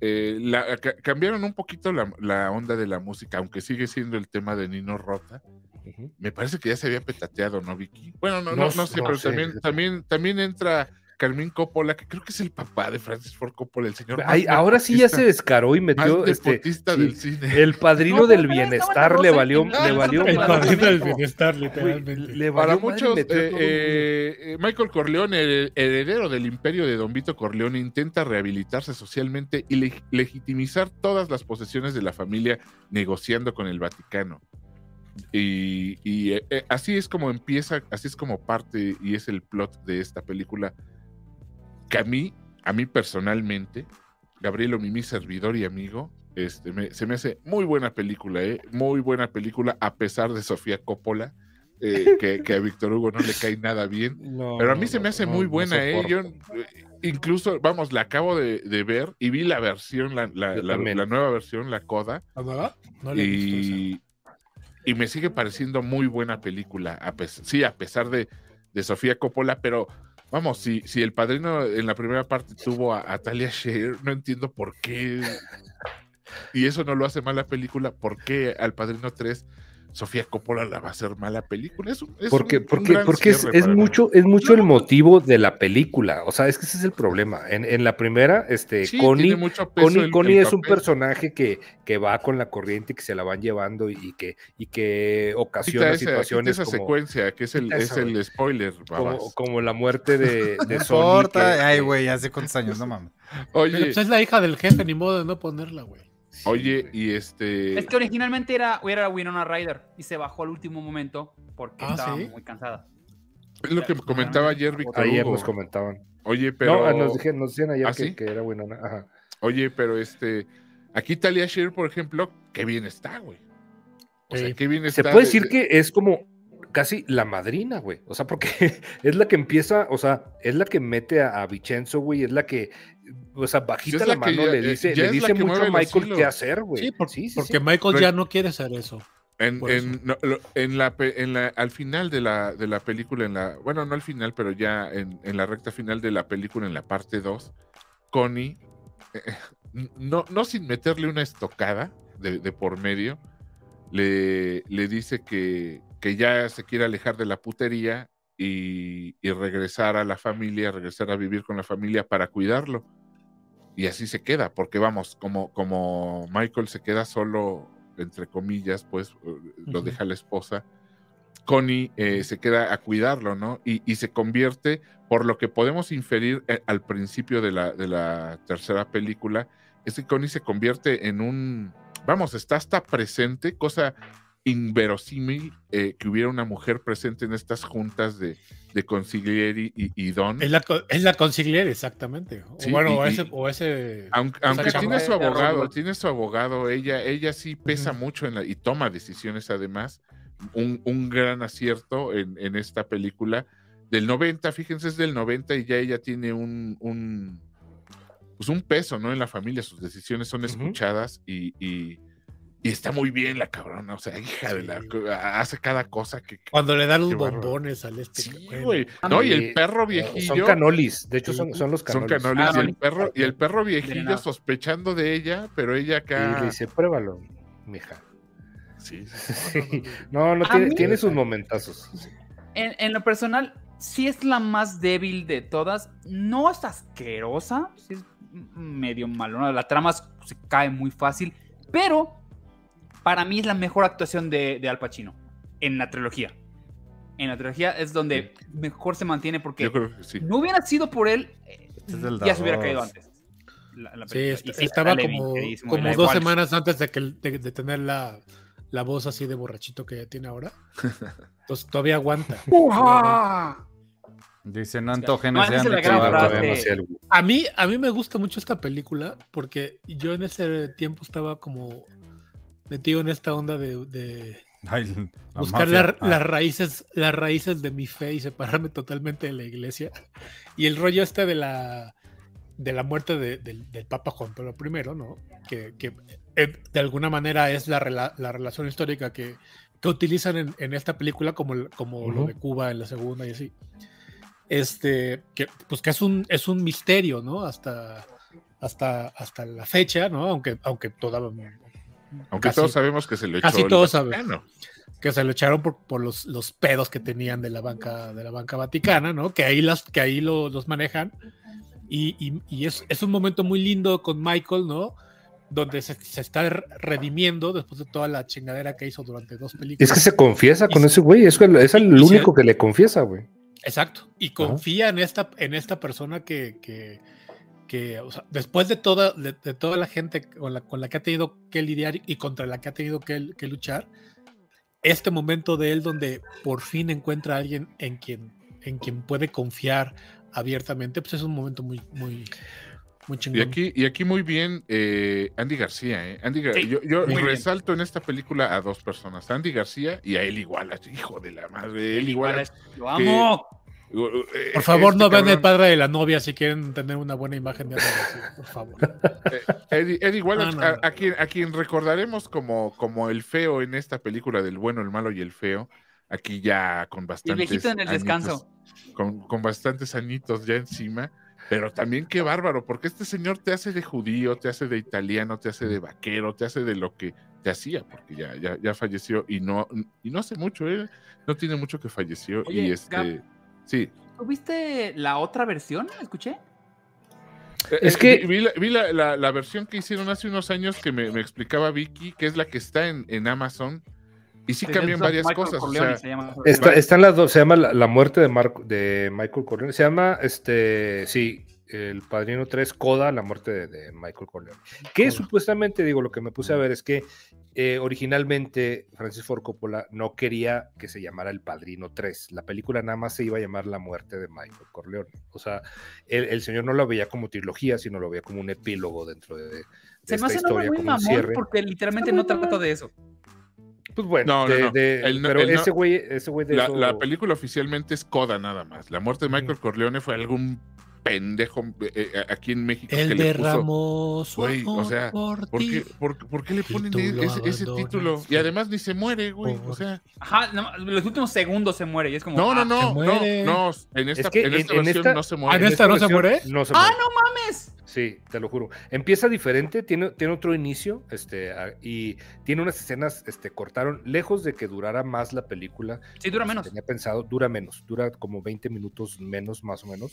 eh, la, ca cambiaron un poquito la, la, onda de la música, aunque sigue siendo el tema de Nino Rota. Uh -huh. Me parece que ya se había petateado, ¿no, Vicky? Bueno, no, no, no, no sé, pero sé. También, también, también entra Carmín Coppola, que creo que es el papá de Francis Ford Coppola, el señor. Ay, ahora sí ya se descaró y metió este, sí, del cine. el padrino no, del bienestar le valió, le valió el padrino del bienestar, literalmente. Le valió Para muchos, eh, eh, Michael Corleone, el heredero del imperio de Don Vito Corleone, intenta rehabilitarse socialmente y leg legitimizar todas las posesiones de la familia negociando con el Vaticano. Y, y eh, así es como empieza, así es como parte y es el plot de esta película que a mí, a mí personalmente, Gabriel mi servidor y amigo, este, me, se me hace muy buena película, ¿eh? muy buena película, a pesar de Sofía Coppola, eh, que, que, a Víctor Hugo no le cae nada bien, no, pero a mí se me hace no, muy buena, ¿eh? Yo, incluso, vamos, la acabo de, de, ver y vi la versión, la, la, la, la nueva versión, la Coda, y, y me sigue pareciendo muy buena película, sí, a pesar de, de Sofía Coppola, pero Vamos, si, si el padrino en la primera parte tuvo a, a Talia Shire, no entiendo por qué. Y eso no lo hace mal la película. ¿Por qué al padrino 3 Sofía Coppola la va a hacer mala película? Es, es porque un, porque, un porque es, es mucho, es mucho el motivo de la película. O sea, es que ese es el problema. En, en la primera, este, sí, Connie, Connie, el, Connie el es un personaje que, que va con la corriente y que se la van llevando y que, y que ocasiona esa, situaciones. Esa como, secuencia, que es el, es el spoiler. Como, como, la muerte de, de *laughs* no Sony. Importa. Que, Ay, güey, hace cuántos años, no mames. Oye, Pero, pues es la hija del jefe, ni modo de no ponerla, güey. Oye, y este. Es que originalmente era, era Winona Ryder y se bajó al último momento porque ah, estaba ¿sí? muy cansada. Es lo que me comentaba ayer, Víctor. Ayer nos comentaban. Oye, pero. No, nos, dije, nos decían ayer ¿Ah, que, sí? que, era Winona. Ajá. Oye, pero este. Aquí Talia Shire, por ejemplo, qué bien está, güey. O sea, qué bien está. Se puede decir que es como casi la madrina, güey. O sea, porque *laughs* es la que empieza, o sea, es la que mete a, a Vicenzo, güey, es la que, o sea, bajita la, la mano ya, le dice, le dice mucho a Michael qué hacer, güey. Sí, por, sí, sí, porque sí. Michael ya no quiere hacer eso. En, en, no, en, la, en la, al final de la, de la película, en la, bueno, no al final, pero ya en, en la recta final de la película, en la parte 2, Connie, eh, no, no sin meterle una estocada de, de por medio, le, le dice que, que ya se quiere alejar de la putería y, y, regresar a la familia, regresar a vivir con la familia para cuidarlo. Y así se queda, porque vamos, como, como Michael se queda solo, entre comillas, pues lo deja la esposa, Connie eh, se queda a cuidarlo, ¿no? Y, y, se convierte, por lo que podemos inferir eh, al principio de la, de la tercera película, es que Connie se convierte en un, vamos, está hasta presente, cosa inverosímil eh, que hubiera una mujer presente en estas juntas de, de consiglieri y, y, Don. Es la, es la consiglieri, exactamente. Sí, bueno, y, o, ese, o ese, Aunque, aunque tiene su abogado, tiene su abogado, ella, ella sí pesa uh -huh. mucho en la, y toma decisiones además. Un, un gran acierto en, en, esta película del 90, fíjense, es del 90 y ya ella tiene un, un pues un peso, ¿no? En la familia, sus decisiones son escuchadas uh -huh. y, y y está muy bien la cabrona, o sea, hija de la. Hace cada cosa que. Cuando le dan los bombones al este. Sí, güey. No, y el perro viejillo. Son canolis, de hecho son, son los canolis. Son canolis. Ah, y, el perro, y el perro viejillo sospechando de ella, pero ella acá. Y le dice, pruébalo, mija. Sí. sí. *laughs* No, no, tiene, tiene, sus momentazos. En, en, lo personal, sí es la más débil de todas. No es asquerosa, sí es medio malona. La trama se cae muy fácil, pero para mí es la mejor actuación de, de, Al Pacino en la trilogía. En la trilogía es donde sí. mejor se mantiene porque sí. no hubiera sido por él, eh, ya se hubiera caído antes. La, la sí, est estaba como, como dos semanas antes de, que, de, de tener la, la voz así de borrachito que ya tiene ahora. *laughs* Entonces todavía aguanta. *laughs* Dice, no antojen No, ese esa es la Andy gran Chavarro". frase. No sé, el- A mí, a mí me gusta mucho esta película porque yo en ese tiempo estaba como metido en esta onda de, de Ay, la buscar la- Ah, las raíces, las raíces de mi fe y separarme totalmente de la iglesia. Y el rollo este de la de la muerte de- del, del Papa Juan Pablo I, ¿no? Que, que, eh, de alguna manera es la, rela- la relación histórica que, que utilizan en, en esta película como, como lo Ujú. de Cuba en la segunda y así. Este, que pues que es un, es un misterio, ¿no? Hasta, hasta, hasta la fecha, ¿no? Aunque, aunque toda, Aunque Casi- todos sabemos que se lo echó casi todos saben. Vaticano. que se lo echaron por, por los, los pedos que tenían de la banca de la banca vaticana, ¿no? Que ahí las que ahí lo- los manejan y, y- y es, es un momento muy lindo con Michael, ¿no? Donde se, se está re- redimiendo después de toda la chingadera que hizo durante dos películas. Es que se confiesa Y con se- ese güey, es, el- es el único que le confiesa, güey. Exacto. Y confía en esta, en esta persona que, que, que, o sea, después de toda, de, de toda la gente con la, con la que ha tenido que lidiar y contra la que ha tenido que, que luchar, este momento de él donde por fin encuentra a alguien en quien, en quien puede confiar abiertamente, pues es un momento muy, muy, muy chingón. Y aquí, y aquí muy bien eh, Andy García, ¿eh? Andy Gar- Sí, yo yo muy bien. resalto en esta película a dos personas, a Andy García y a él igual, hijo de la madre, él igual. Lo amo. Por favor, no vean el el padre de la novia si quieren tener una buena imagen de por favor. Eddie, Eddie Ah, no, a, no. a quien, a quien recordaremos como, como el feo en esta película del bueno, el malo y el feo, aquí ya con Y el bastantes viejito en el añitos- descanso. con, con bastantes añitos ya encima, pero también qué bárbaro, porque este señor te hace de judío, te hace de italiano, te hace de vaquero, te hace de lo que te hacía, porque ya, ya, ya falleció y no, y no hace mucho, ¿eh? no tiene mucho que falleció. Oye, y este, Gab. Sí. ¿Tuviste la otra versión? ¿Escuché? Es Eh, que- vi, vi la, vi la- la- la versión que hicieron hace unos años que me, me explicaba Vicky, que es la que está en, en Amazon, y sí cambian varias Michael cosas. o Corleone, sea, se llama. Está, están las dos, se llama La, la muerte de, Marco, de Michael Corleone. Se llama, este, sí, El Padrino 3, Coda, la muerte de, de Michael Corleone. Que Coda. supuestamente, digo, lo que me puse a ver es que eh, originalmente Francis Ford Coppola no quería que se llamara El Padrino 3. La película nada más se iba a llamar La muerte de Michael Corleone. O sea, el, el señor no lo veía como trilogía, sino lo veía como un epílogo dentro de, de Se esta me hace historia, muy como un mamón cierre. porque literalmente no trata de eso. Pues bueno, No, no, de- no. de- El no- pero el ese güey, ese güey de la, eso- la película oficialmente es Coda nada más. La muerte de Michael Corleone fue algún pendejo eh, eh, aquí en México que Él le puso. Güey, o sea, por ¿Por ti. qué, por, por qué le Y ponen e- ese, ese título? Y además ni se muere, güey. O sea, Ajá, no, los últimos segundos se muere y es como. no, no, ah, no, no, no. En esta, que en esta en versión esta- no se muere. ¿en esta no se muere? No se ¡Ah, no mames! Sí, te lo juro. Empieza diferente, tiene, tiene otro inicio, este, y tiene unas escenas, este, cortaron, lejos de que durara más la película. Sí, dura menos. Tenía pensado, dura menos, dura como 20 minutos menos, más o menos.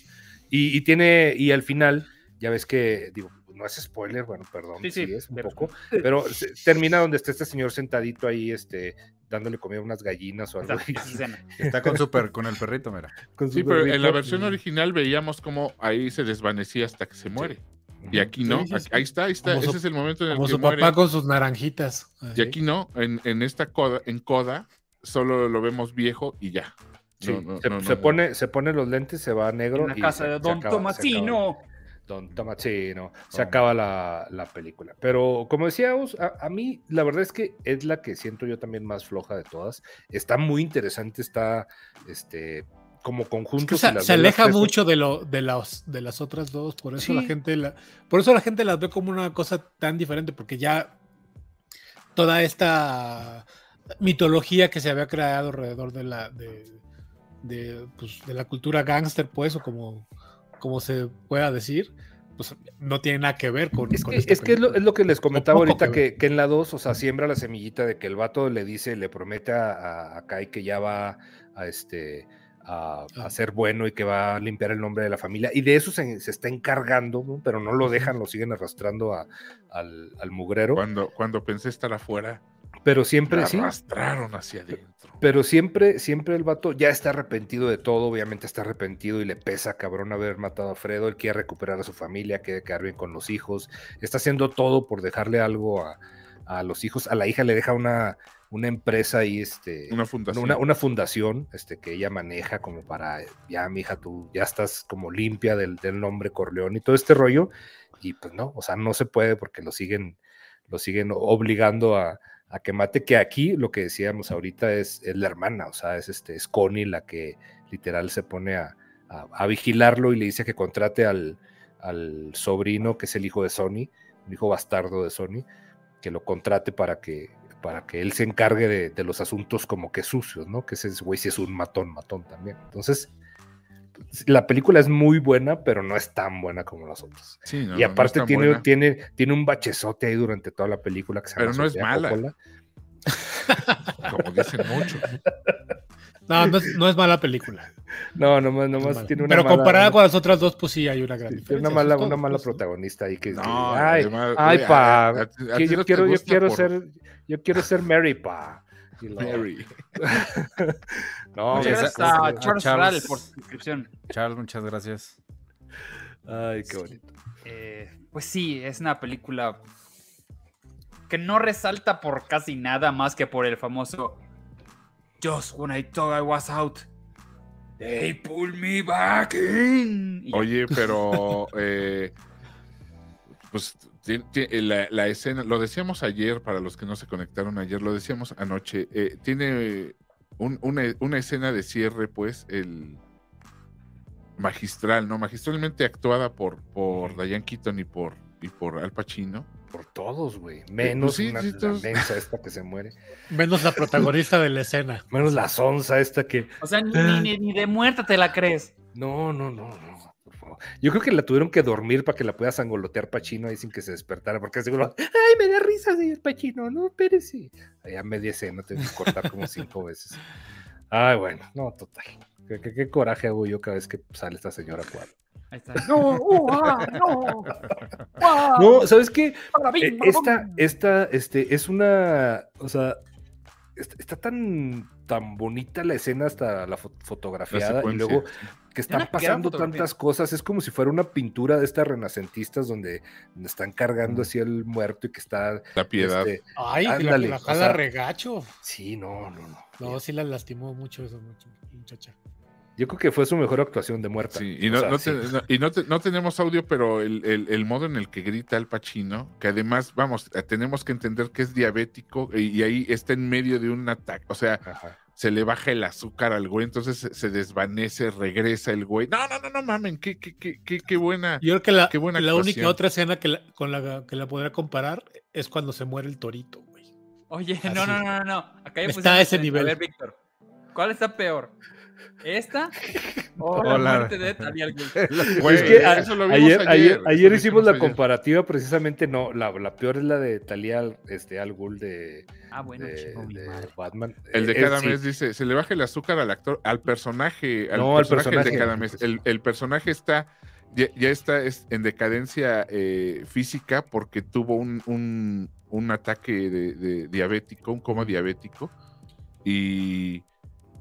Y, y tiene, y al final, ya ves que, digo, no es spoiler, bueno, perdón, Sí, sí, sí, es un pero- poco, pero termina donde está este señor sentadito ahí, este, dándole comida a unas gallinas o algo. Escena. *laughs* Está con super, con el perrito, mira. con Sí, pero en la versión original veíamos como ahí se desvanecía hasta que se muere. Y aquí no, Sí, sí, aquí- sí. ahí está, ahí está. Como Ese su- es el momento en el Como que su muere. papá con sus naranjitas. Y aquí no, en, en esta coda, en coda, solo lo vemos viejo y ya. Sí, No, no, se, no, se no. pone, se pone los lentes, se va a negro. En la y casa se- de Don Tomasino. Don Tomasino. Se acaba la, la película. Pero como decíamos, a, a mí la verdad es que es la que siento yo también más floja de todas. Está muy interesante, está este como Es conjunto. que si se, se aleja tres- mucho de lo de las de las otras dos, por eso la gente la, por eso la gente las ve como una cosa tan diferente, porque ya toda esta mitología que se había creado alrededor de la de, de, pues, de la cultura gángster, pues, o como, como se pueda decir, pues no tiene nada que ver con, Es con que, esta es, que es, lo, película. es lo que les comentaba ahorita, que que, que en la 2, o sea, siembra la semillita de que el vato le dice, le promete a, Kai que ya va a este a, a Ah. ser bueno y que va a limpiar el nombre de la familia. Y de eso se, se está encargando, ¿no? pero no lo dejan, lo siguen arrastrando a- al, al mugrero. Cuando, cuando pensé estar afuera, Pero siempre, sí, arrastraron hacia adentro. Pero siempre, siempre el vato ya está arrepentido de todo, obviamente está arrepentido y le pesa cabrón haber matado a Fredo, él quiere recuperar a su familia, quiere quedar bien con los hijos, está haciendo todo por dejarle algo a, a los hijos, a la hija le deja una, una empresa y este. Una fundación. Una, una, fundación este, que ella maneja como para, ya, mija, tú ya estás como limpia del, del nombre Corleón y todo este rollo. Y pues no, o sea, no se puede porque lo siguen, lo siguen obligando a, a que mate, que aquí lo que decíamos ahorita es, es la hermana, o sea, es, este, es Connie la que literal se pone a, a, vigilarlo y le dice que contrate al, al, sobrino, que es el hijo de Sony, un hijo bastardo de Sony, que lo contrate para que, para que él se encargue de, de los asuntos como que sucios, ¿no? Que ese güey sí es un matón, matón también. Entonces, la película es muy buena, pero no es tan buena como las otras. y aparte tiene, tiene, tiene un bachezote ahí durante toda la película que se Pero no es mala. *laughs* como dicen mucho. No, no es, mala película. No, nomás, nomás tiene una Pero comparada con las otras dos, pues sí hay una gran diferencia. Tiene una mala, una mala protagonista ahí que, ay, ay, pa, yo quiero, yo quiero ser, yo quiero ser Mary, pa. Mary. *laughs* no, muchas gracias a Charles, Charles por su inscripción. Charles, muchas gracias. Ay, qué bonito. Eh, pues sí, es una película que no resalta por casi nada más que por el famoso Just when I thought I was out, they pulled me back in. Oye, pero *laughs* eh, pues la, escena, lo decíamos ayer, para los que no se conectaron ayer, lo decíamos anoche, eh, tiene una, escena de cierre, pues, el magistral, ¿no? Magistralmente actuada por, por Diane Keaton y por, y por Al Pacino. Por todos, güey. Menos una, esta que se muere. Menos la protagonista de la escena. Menos la sonza esta que. O sea, ni, ni de muerta te la crees. No, no, no, no. Yo creo que la tuvieron que dormir para que la pueda sangolotear Pachino ahí sin que se despertara, porque seguro, ay, me da risa, señor Pachino, no, espérese. Allá media escena, tengo que cortar como cinco veces. Ay, bueno, no, total. ¿Qué, coraje hago yo cada vez que sale esta señora cual. Ahí está. No, uh, ah, no. no, ¿sabes qué? Eh, esta, esta, este, es una, o sea, está tan, tan bonita la escena hasta la fotografiada y luego que están pasando tantas cosas, es como si fuera una pintura de estas renacentistas donde, están cargando así el muerto y que está... La piedad. Este, Ay, ándale, la, jala regacho. Sí, no, no, no. No, sí la lastimó mucho eso, muchacha. Yo creo que fue su mejor actuación de muerta. Sí, y, no, y no, tenemos audio, pero el, modo en el que grita el Pachino, que además, vamos, tenemos que entender que es diabético y, ahí está en medio de un ataque. O sea, se le baja el azúcar al güey, entonces se, desvanece, regresa el güey. No, no, no, no mamen, qué, qué, qué, qué, buena. Yo creo que la, la única otra escena que con la que la podría comparar es cuando se muere el torito, güey. Oye, *laughs* no, no, no, no, Acá está a ese nivel. A ver, Víctor, ¿cuál está peor? ¿Esta? *laughs* O la muerte de Talia al Ghul. es que ayer, ayer, ayer, hicimos la comparativa, precisamente no, la, la, peor es la de Talia este, al Ghul de, ah, bueno, de, Batman. El de eh, cada mes dice, se le baja el azúcar al actor, al personaje, al no, personaje, de cada mes. El, el personaje está, ya, ya, está en decadencia eh, física porque tuvo un, un, un ataque de, de diabético, un coma diabético, y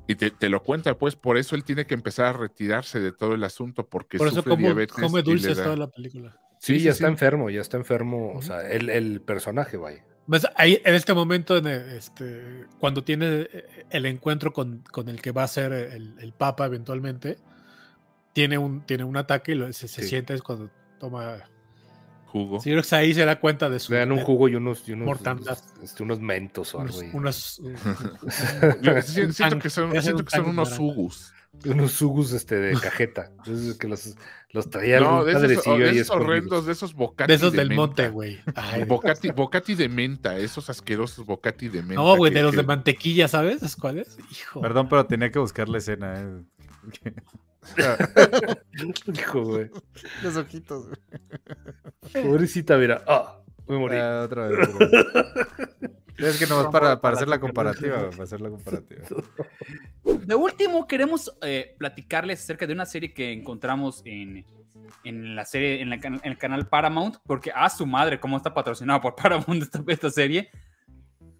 y te, lo cuenta, pues por eso él tiene que empezar a retirarse de todo el asunto, porque por eso sufre diabetes. Come dulces toda la película. Sí, ya está enfermo, ya está enfermo. O sea, el, el personaje, vaya. Pues ahí, en este momento, este, cuando tiene el encuentro con, con, el que va a ser el, el Papa eventualmente, tiene un, tiene un ataque y se, se siente es cuando toma jugo. Sí, creo que ahí se da cuenta de su. Le dan un jugo y unos, y unos, este, unos mentos o algo. Unos, siento, que son, siento que son unos jugos. Unos sugus este, de cajeta. Entonces, que los, los traía no, de esos, de esos horrendos, de esos bocati. De esos del monte, güey. Bocati, bocati de menta, esos asquerosos bocati de menta. No, güey, de los de mantequilla, ¿sabes? ¿Cuáles? Hijo. Perdón, pero tenía que buscar la escena. ¿eh? *laughs* Hijo, güey. Los ojitos, Pobrecita, mira. Ah, me morí. Ah, otra vez. Es que no es para, para hacer la comparativa, para hacer la comparativa. De último, queremos eh, platicarles acerca de una serie que encontramos en, en la serie, en, el canal Paramount, porque a su madre, cómo está patrocinado por Paramount *laughs* esta, esta serie,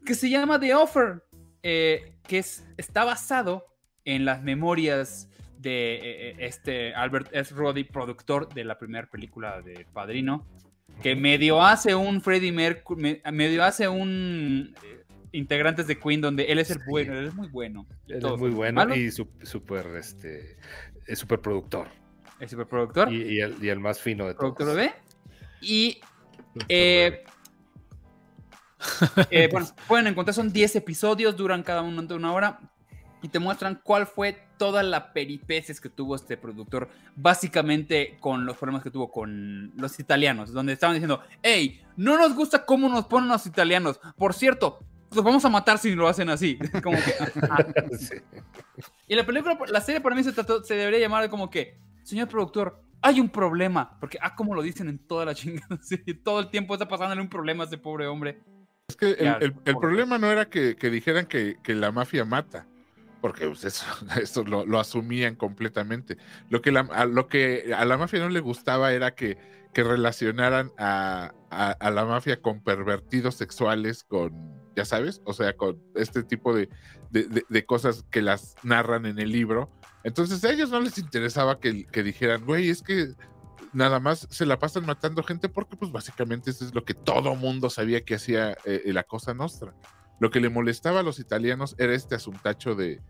que se llama The Offer, eh, que es, está basado en las memorias de eh, eh, este Albert S. Roddy, productor de la primera película de Padrino, que medio hace un Freddie Mercury, medio hace un integrantes de Queen donde él es el bueno, él es muy bueno. Él es muy bueno y súper este, es super productor. El superproductor. Y, y, el, y el más fino de todos. Productor bebé. Y eh, eh, bueno, pueden encontrar, son 10 episodios, duran cada uno de una hora y te muestran cuál fue toda la peripecies que tuvo este productor, básicamente con los problemas que tuvo con los italianos, donde estaban diciendo, hey, no nos gusta cómo nos ponen los italianos, por cierto, los vamos a matar si lo hacen así. *laughs* Como que, *laughs* Y la película, la serie para mí se, trató, se debería llamar como que, señor productor, hay un problema, porque, ah, como lo dicen en toda la chingada *laughs* todo el tiempo está pasándole un problema a ese pobre hombre. Es que el, el, problema no era que, que dijeran que, que, la mafia mata, porque pues, *laughs* eso, lo, lo, asumían completamente. Lo que, a, lo que a la mafia no le gustaba era que, que relacionaran a, a, la mafia con pervertidos sexuales, con, ya sabes, o sea, con este tipo de, de, cosas que las narran en el libro. Entonces a ellos no les interesaba que, que dijeran, güey, es que nada más se la pasan matando gente porque pues básicamente eso es lo que todo mundo sabía que hacía eh, la cosa nostra. Lo que le molestaba a los italianos era este asuntacho de,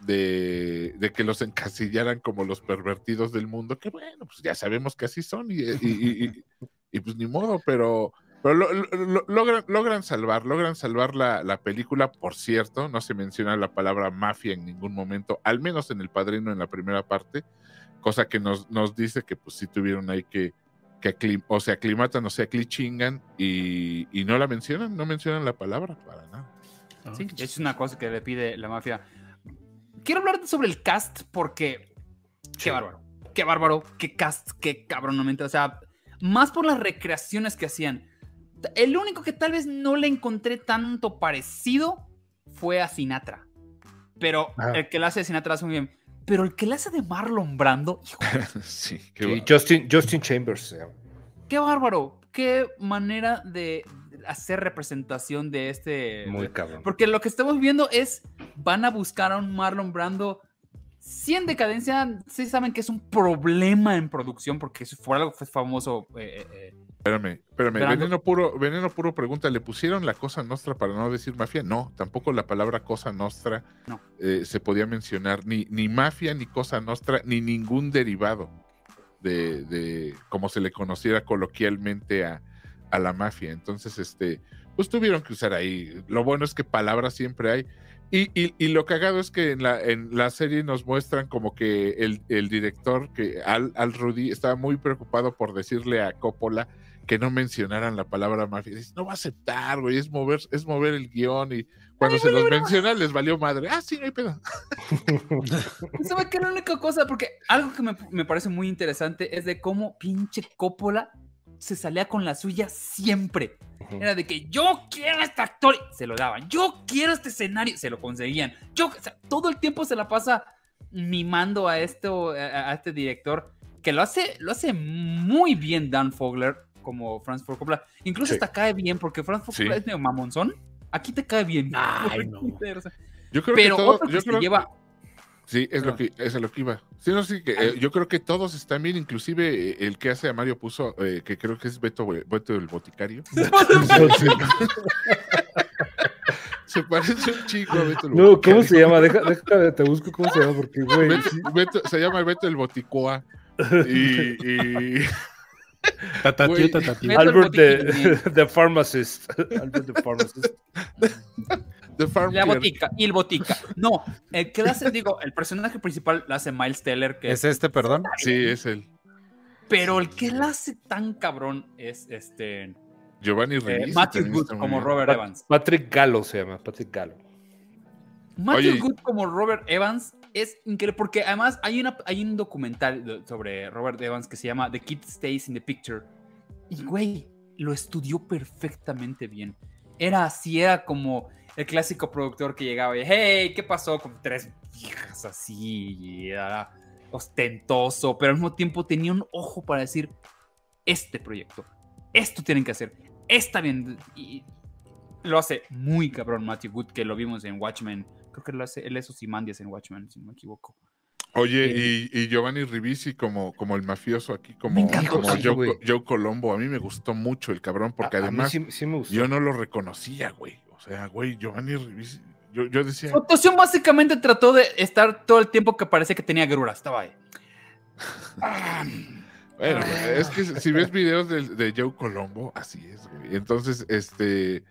de, de, que los encasillaran como los pervertidos del mundo, que bueno, pues ya sabemos que así son y, y, y, y pues ni modo, pero, pero lo, lo, logran, logran salvar, logran salvar la, la, película, por cierto, no se menciona la palabra mafia en ningún momento, al menos en El Padrino en la primera parte, cosa que nos, nos dice que pues sí tuvieron ahí que, que aclim, o se aclimatan o se aclichingan y, y, no la mencionan, no mencionan la palabra para nada. Sí, es una cosa que le pide la mafia. Quiero hablar sobre el cast porque qué bárbaro, qué bárbaro, qué cast, qué cabronamente, o sea, más por las recreaciones que hacían. El único que tal vez no le encontré tanto parecido fue a Sinatra. Pero Ajá. el que la hace de Sinatra hace muy bien pero el que le hace de Marlon Brando, hijo. *laughs* sí, sí Justin, Justin Chambers. Qué bárbaro, qué manera de hacer representación de este. Muy cabrón. Porque lo que estamos viendo es, van a buscar a un Marlon Brando. Si en decadencia, sí saben que es un problema en producción, porque eso fue algo fue famoso. Eh, eh, Espérame, espérame. Veneno puro, Veneno puro pregunta, ¿le pusieron la cosa nostra para no decir mafia? No, tampoco la palabra cosa nostra no. eh, se podía mencionar, ni, ni mafia, ni cosa nostra, ni ningún derivado de, de como se le conociera coloquialmente a, a, la mafia. Entonces, este, pues tuvieron que usar ahí. Lo bueno es que palabras siempre hay. Y, y, y, lo cagado es que en la, en la serie nos muestran como que el, el director, que Al, Al Rudy, estaba muy preocupado por decirle a Coppola que no mencionaran la palabra mafia. Dice, no va a aceptar, güey, es mover, es mover el guion y cuando Ay, se los menciona les valió madre. Ah, sí, no hay pedo. *laughs* ¿Sabe qué la única cosa? Porque algo que me, me, parece muy interesante es de cómo pinche Coppola se salía con la suya siempre. Era de que yo quiero a este actor, se lo daban. Yo quiero este escenario, se lo conseguían. Yo, o sea, todo el tiempo se la pasa mimando a, esto, a, a este director que lo hace, lo hace muy bien Dan Fogler como Franz Ford Coppola. Incluso sí. hasta cae bien, porque Franz Ford Coppola sí. es medio mamonzón. Aquí te cae bien. Ay, *laughs* no. Yo creo Pero que todo, yo creo... lleva. Sí, es, ah. lo que, es lo que iba. Sí, no, sí, que, eh, yo creo que todos están bien, inclusive eh, el que hace a Mario Puso, eh, que creo que es Beto, Beto el Boticario. *laughs* *laughs* se parece un chico a Beto el No, Boticario. ¿cómo se llama? Deja, deja, te busco cómo se llama, porque, güey. Beto, Beto, se llama Beto el Boticoa. *laughs* Y. y... Tatatío. Albert the, the, pharmacist. Albert the pharmacist. The la botica, y el botica. No, el que hace, digo, el personaje principal la hace Miles Teller. Que ¿Es este, perdón? Sí, es él. Pero el que la hace tan cabrón es este. Giovanni. Eh, Matthew Good como Robert Pat Evans. Patrick Gallo se llama, Patrick Gallo. Matthew Oye, Good como Robert Evans es increíble porque además hay, una, hay un documental sobre Robert Evans que se llama The Kid Stays in the Picture. Y güey, lo estudió perfectamente bien. Era así, era como el clásico productor que llegaba y, hey, ¿qué pasó? Con tres viejas así, y era ostentoso, pero al mismo tiempo tenía un ojo para decir, este proyecto, esto tienen que hacer, está bien. Y lo hace muy cabrón Matthew Wood, que lo vimos en Watchmen creo que lo hace, él es Ozymandias en Watchmen, si no me equivoco. Oye, eh, y, y, Giovanni Ribisi como, como el mafioso aquí, como, como sí, Joe, Joe, Colombo, a mí me gustó mucho el cabrón, porque a, además a sí, sí yo no lo reconocía, güey. O sea, güey, Giovanni Ribisi. Yo, yo decía. Su actuación básicamente trató de estar todo el tiempo que parecía que tenía grura. Estaba ahí. Bueno, es que si ves videos de, de Joe Colombo, así es, güey. Entonces, este.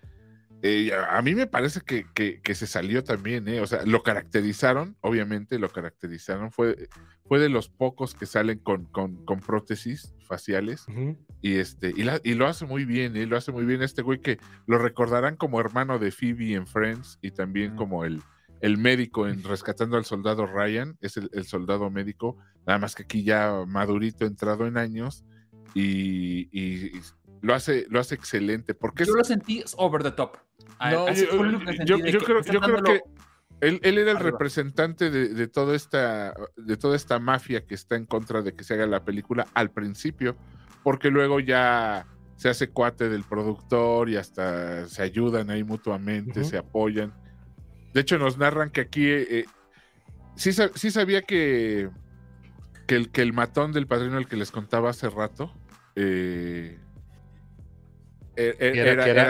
eh, a mí me parece que, que- que se salió también, ¿eh? O sea, lo caracterizaron, obviamente lo caracterizaron. Fue, fue de los pocos que salen con, con, con prótesis faciales. Y este, y, la- y lo hace muy bien, ¿eh? Lo hace muy bien este güey que lo recordarán como hermano de Phoebe en Friends y también como el, el médico en Rescatando al Soldado Ryan, es el, el soldado médico, nada más que aquí ya madurito, entrado en años, y, y- y lo hace, lo hace excelente, porque es, Yo lo sentí over the top. Yo, creo, que él, él era el arriba. representante de, de toda esta, de toda esta mafia que está en contra de que se haga la película al principio, porque luego ya se hace cuate del productor y hasta se ayudan ahí mutuamente, se apoyan. De hecho, nos narran que aquí eh, eh, sí, sí sabía que, que, el, que el matón del padrino, el que les contaba hace rato, eh,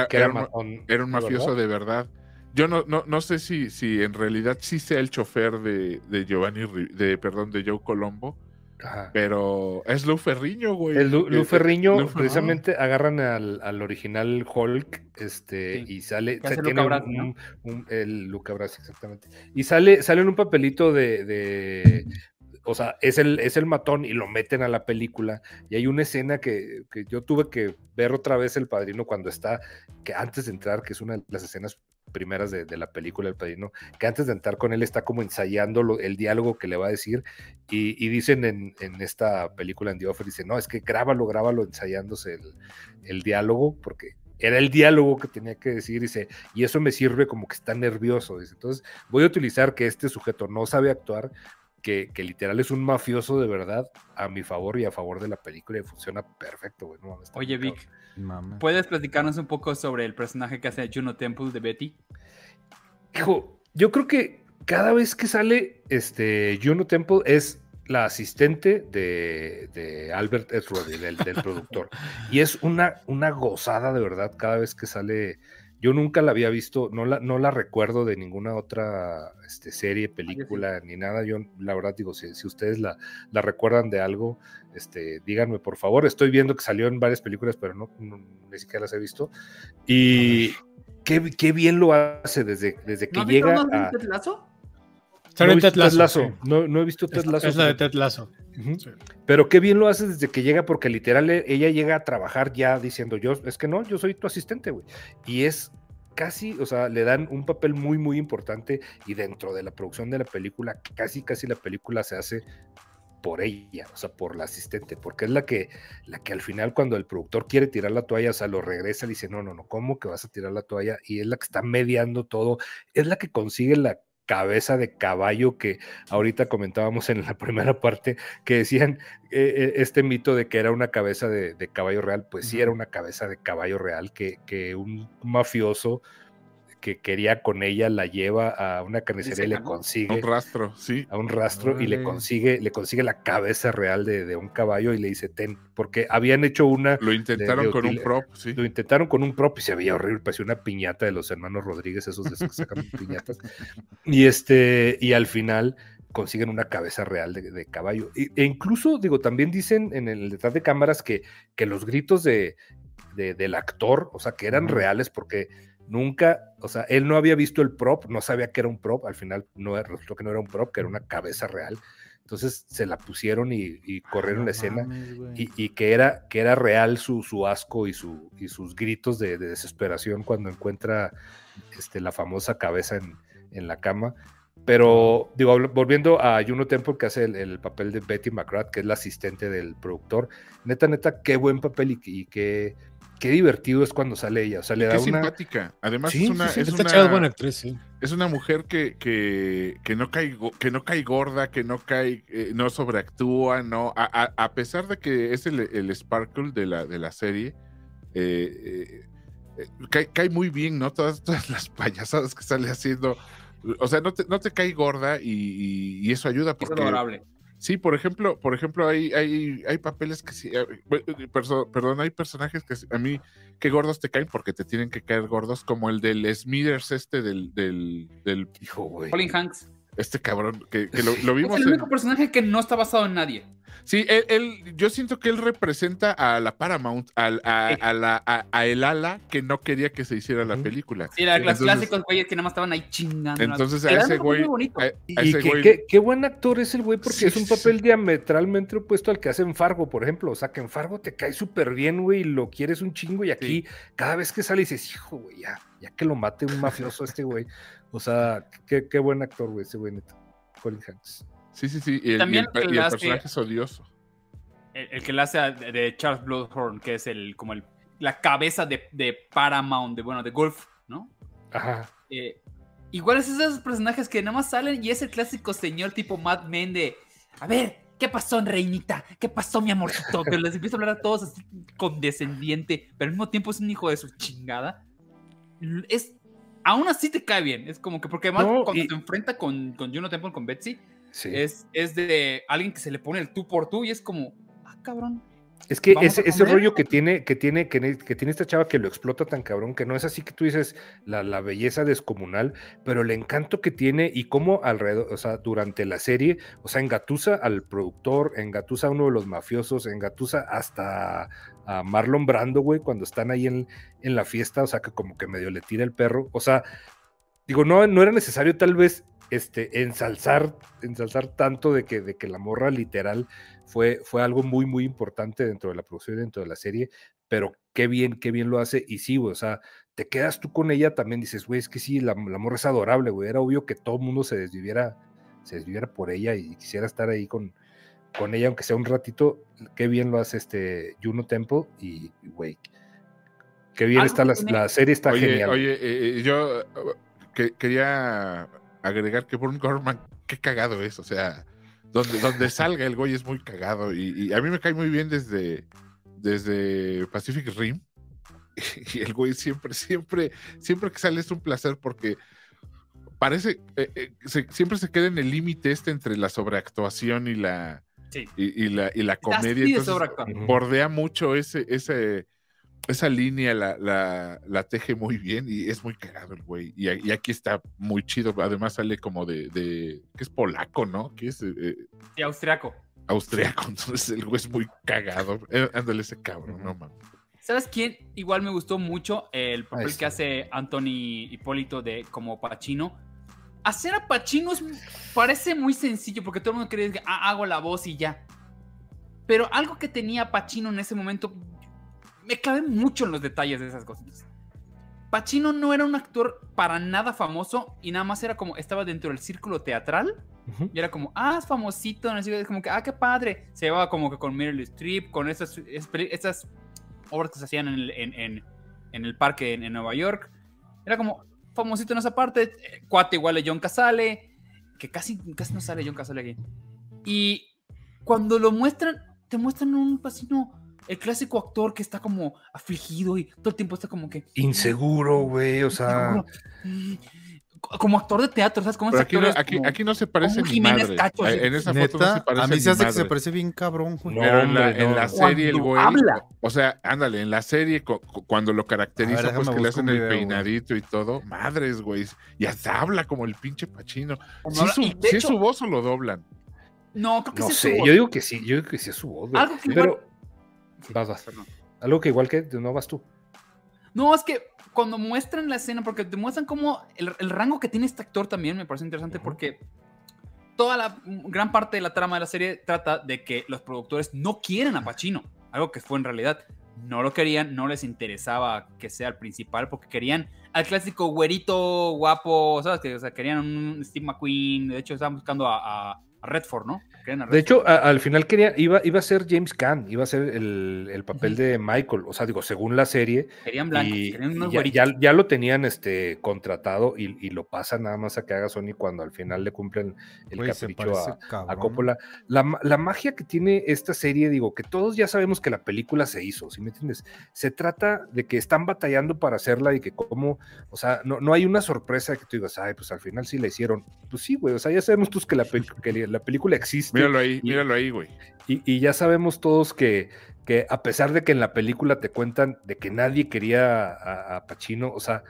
era, un- matón, era un ¿de mafioso verdad? de verdad. Yo no, no, no sé si, si en realidad sí sea el chofer de, de Giovanni, de, perdón, de Joe Colombo, Ajá. pero es Lou Ferriño, güey. El Lu, Lu Ferriño, precisamente agarran al, al original Hulk, este, Sí, y sale, que hace se- Luca tiene un- ¿no? un- un- el Luca Brasi, exactamente. Y sale, sale en un papelito de, de- o sea, es el, es el matón y lo meten a la película. Y hay una escena que, que yo tuve que ver otra vez el padrino cuando está, que antes de entrar, que es una de las escenas primeras de, de la película El Padrino, que antes de entrar con él está como ensayando lo- el diálogo que le va a decir y, y dicen en, en esta película en The Offer, dice, no, es que grábalo, grábalo ensayándose el, el diálogo, porque era el diálogo que tenía que decir, dice, y eso me sirve como que está nervioso, dice, entonces voy a utilizar que este sujeto no sabe actuar, que, que literal es un mafioso de verdad, a mi favor y a favor de la película, y funciona perfecto, güey. no Oye, Vic, ¿puedes platicarnos un poco sobre el personaje que hace Juno Temple de Betty? Hijo, yo creo que cada vez que sale este Juno Temple es la asistente de, de Albert. Roddy, del, del productor. *laughs* Y es una, una gozada de verdad cada vez que sale. Yo nunca la había visto, no la, no la recuerdo de ninguna otra este, serie, película, ni nada. Yo, la verdad, digo, si, si ustedes la, la recuerdan de algo, este, díganme por favor. Estoy viendo que salió en varias películas, pero no, no- ni siquiera las he visto. Y qué, qué bien lo hace desde, desde que ¿No llega a. Sale No he en visto Ted Lasso, sí. No, no he visto Ted Es, Lasso. es la de Ted Lasso. Ujú. Sí. Pero qué bien lo hace desde que llega, porque literal e- ella llega a trabajar ya diciendo yo, es que no, yo soy tu asistente, güey. Y es casi, o sea, le dan un papel muy, muy importante y dentro de la producción de la película, casi, casi la película se hace por ella, o sea, por la asistente, porque es la que, la que al final cuando el productor quiere tirar la toalla, o sea, lo regresa y dice, no, no, no, ¿cómo que vas a tirar la toalla? Y es la que está mediando todo, es la que consigue la cabeza de caballo que ahorita comentábamos en la *laughs* primera parte, que decían eh, eh, este mito de que era una cabeza de, de caballo real, pues sí era una cabeza de caballo real que, que un mafioso que quería con ella la lleva a una carnicería y le consigue Un rastro, sí. a un rastro y le consigue, le consigue la cabeza real de, de un caballo y le dice ten, porque habían hecho una, Lo intentaron de con un prop, sí. lo intentaron con un prop y se veía horrible, parecía una piñata de los hermanos Rodríguez, esos de esos que sacan *laughs* piñatas. Y este, y al final consiguen una cabeza real de, de caballo. Y- e incluso, digo, también dicen en el detrás de cámaras que, que los gritos de, de- del actor, o sea, que eran reales porque nunca, o sea, él no había visto el prop, no sabía que era un prop, al final no resultó que no era un prop, que era una cabeza real. Entonces se la pusieron y, y corrieron la escena mames, y, y que, era, que era real su, su asco y, su, y sus gritos de, de desesperación cuando encuentra este, la famosa cabeza en, en la cama. Pero, digo, volviendo a Juno Temple, que hace el, el papel de Betty McGrath, que es la asistente del productor, neta, neta, qué buen papel y, y qué, qué divertido es cuando sale ella. O sea, le Qué da una. simpática. Además, Sí, es una, sí, sí. es una- es buena actriz, sí. es una mujer que, que, que no cae, que no cae gorda, que no cae, eh, no sobreactúa, no. A, a- a pesar de que es el, el sparkle de la, de la serie, eh, eh, cae, cae muy bien, ¿no? Todas, todas las payasadas que sale haciendo. O sea, no te, no te cae gorda y, y- y eso ayuda Es porque adorable. Sí, por ejemplo, por ejemplo, hay, hay, hay papeles que sí, eh, eh, perdón, hay personajes que a mí que gordos te caen porque te tienen que caer gordos, como el del Smithers este del, del, del hijo, güey. Colin Hanks. Este cabrón, que, lo, vimos. Es el único personaje que no está basado en nadie. Sí, él, yo siento que él representa a la Paramount, a, a, la, a, el ala que no quería que se hiciera la película. Sí, la, las clásicos güeyes que nada más estaban ahí chingando. Entonces a ese güey. y qué, qué, buen actor es el güey, porque es un papel diametralmente opuesto al que hace en Fargo, por ejemplo. O sea, que en Fargo te cae súper bien, güey, y lo quieres un chingo, y aquí cada vez que sale dices, hijo, güey, ya, ya que lo mate un mafioso este güey. O sea, qué, qué buen actor, güey, ese güey neto. Colin Hanks. Sí, sí, sí. Y el, También el, personaje es odioso. El, que le hace de Charles Bloodhorn, que es el como el, la cabeza de, de Paramount, de bueno, de Golf, ¿no? Ajá. Eh, igual es esos personajes que nada más salen y es el clásico señor tipo Mad Men de, a ver, ¿qué pasó, reinita? ¿Qué pasó, mi amorcito? Que les empieza a hablar a todos así condescendiente, pero al mismo tiempo es un hijo de su chingada. Es, aún así te cae bien. Es como que, porque además cuando se enfrenta con, con Juno Temple, con Betsy, es, es de alguien que se le pone el tú por tú y es como, ah, cabrón. Es que ese, ese, rollo que tiene, que tiene, que, tiene esta chava que lo explota tan cabrón, que no es así que tú dices la, la, belleza descomunal, pero el encanto que tiene y cómo alrededor, o sea, durante la serie, o sea, engatusa al productor, engatusa a uno de los mafiosos, engatusa hasta a Marlon Brando, güey, cuando están ahí en, en la fiesta, o sea, que como que medio le tira el perro, o sea, digo, no, no era necesario tal vez este, ensalzar, ensalzar tanto de que, de que la morra literal fue, fue algo muy, muy importante dentro de la producción y dentro de la serie, pero qué bien, qué bien lo hace. Y sí, güey, o sea, te quedas tú con ella, también dices, güey, es que sí, la, la morra es adorable, güey. Era obvio que todo el mundo se desviviera, se desviviera por ella y quisiera estar ahí con, con ella, aunque sea un ratito. Qué bien lo hace este Juno Temple y, güey, qué bien está la, serie, está genial. Oye, eh, eh, yo que, quería agregar que Burn Gorman, qué cagado es, o sea, donde, donde salga el güey es muy cagado y, a mí me cae muy bien desde, desde Pacific Rim *laughs* y el güey siempre, siempre, siempre que sale es un placer porque parece, eh, eh, siempre se queda en el límite este entre la sobreactuación y la, y, la, y la comedia. bordea mucho ese, ese, esa línea la, la, teje muy bien y es muy cagado el güey. Y, aquí está muy chido. Además sale como de, de que es polaco, ¿no? Que es... Eh, sí, austriaco. Austriaco, *laughs* entonces el güey es muy cagado. Eh, ándale ese cabrón, no mames. ¿Sabes quién? Igual me gustó mucho el papel que hace Anthony Hipólito de como Pacino. Hacer a Pacino parece muy sencillo porque todo el mundo cree que ah, hago la voz y ya. Pero algo que tenía Pacino en ese momento me clavé mucho en los detalles de esas cosas. Pacino no era un actor para nada famoso y nada más era como, estaba dentro del círculo teatral y era como, ah, es famosito, es como que, ah, qué padre. Se llevaba como que con Meryl Streep, con esas, esas obras que se hacían en el, en, en, el parque en, Nueva York. Era como famosito en esa parte, cuate igual de John Casale, que casi, casi no sale John Casale aquí. Y cuando lo muestran, te muestran un Pacino el clásico actor que está como afligido y todo el tiempo está como que. Inseguro, güey, o sea. Como actor de teatro, ¿sabes cómo es aquí, no, aquí, aquí, no se parece ni madre. Cacho, en esa foto no se parece A mí se hace que se parece bien cabrón, güey. Pero en la, en la serie el güey. Habla. O sea, ándale, en la serie cuando lo caracteriza, pues que le hacen el peinadito y todo, madres, güey. Y hasta habla como el pinche Pachino. Si su, si es su voz o lo doblan. No, creo que no sé, yo digo que sí, yo digo que sí es su voz. Algo que pero, Vas, vas. Algo que igual que no vas tú. No, es que cuando muestran la escena, porque te muestran como el, rango que tiene este actor también me parece interesante porque toda la gran parte de la trama de la serie trata de que los productores no quieren a Pacino, algo que fue en realidad. No lo querían, no les interesaba que sea el principal porque querían al clásico güerito guapo, ¿sabes? Que, o sea, querían un Steve McQueen, de hecho estaban buscando a Redford, ¿no? De hecho, al final quería, iba, iba a ser James Caan, iba a ser el, papel de Michael, o sea, digo, según la serie. Querían blancos, querían unos ya, ya, lo tenían este, contratado y, lo pasan nada más a que haga Sony cuando al final le cumplen el capricho a, Coppola. La, magia que tiene esta serie, digo, que todos ya sabemos que la película se hizo, ¿sí me entiendes? Se trata de que están batallando para hacerla y que como, o sea, no, no hay una sorpresa que tú digas, ay, pues al final sí la hicieron. Pues sí, güey, o sea, ya sabemos tú que la, que la película existe. Míralo ahí, míralo ahí, güey. Y, ya sabemos todos que, que, a pesar de que en la película te cuentan de que nadie quería a, a Pacino, o sea,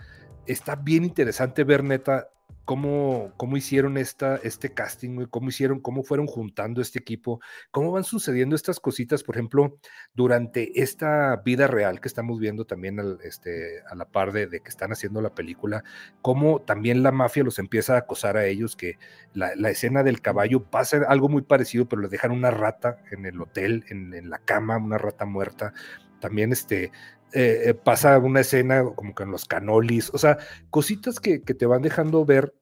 está bien interesante ver neta cómo, cómo hicieron esta, este casting, cómo hicieron, cómo fueron juntando este equipo, cómo van sucediendo estas cositas, por ejemplo, durante esta vida real que estamos viendo también este, a la par de, que están haciendo la película, cómo también la mafia los empieza a acosar a ellos, que la, escena del caballo pasa algo muy parecido, pero le dejan una rata en el hotel, en la cama, una rata muerta. También este, eh, eh, pasa una escena como que en los canolis, o sea, cositas que, te van dejando ver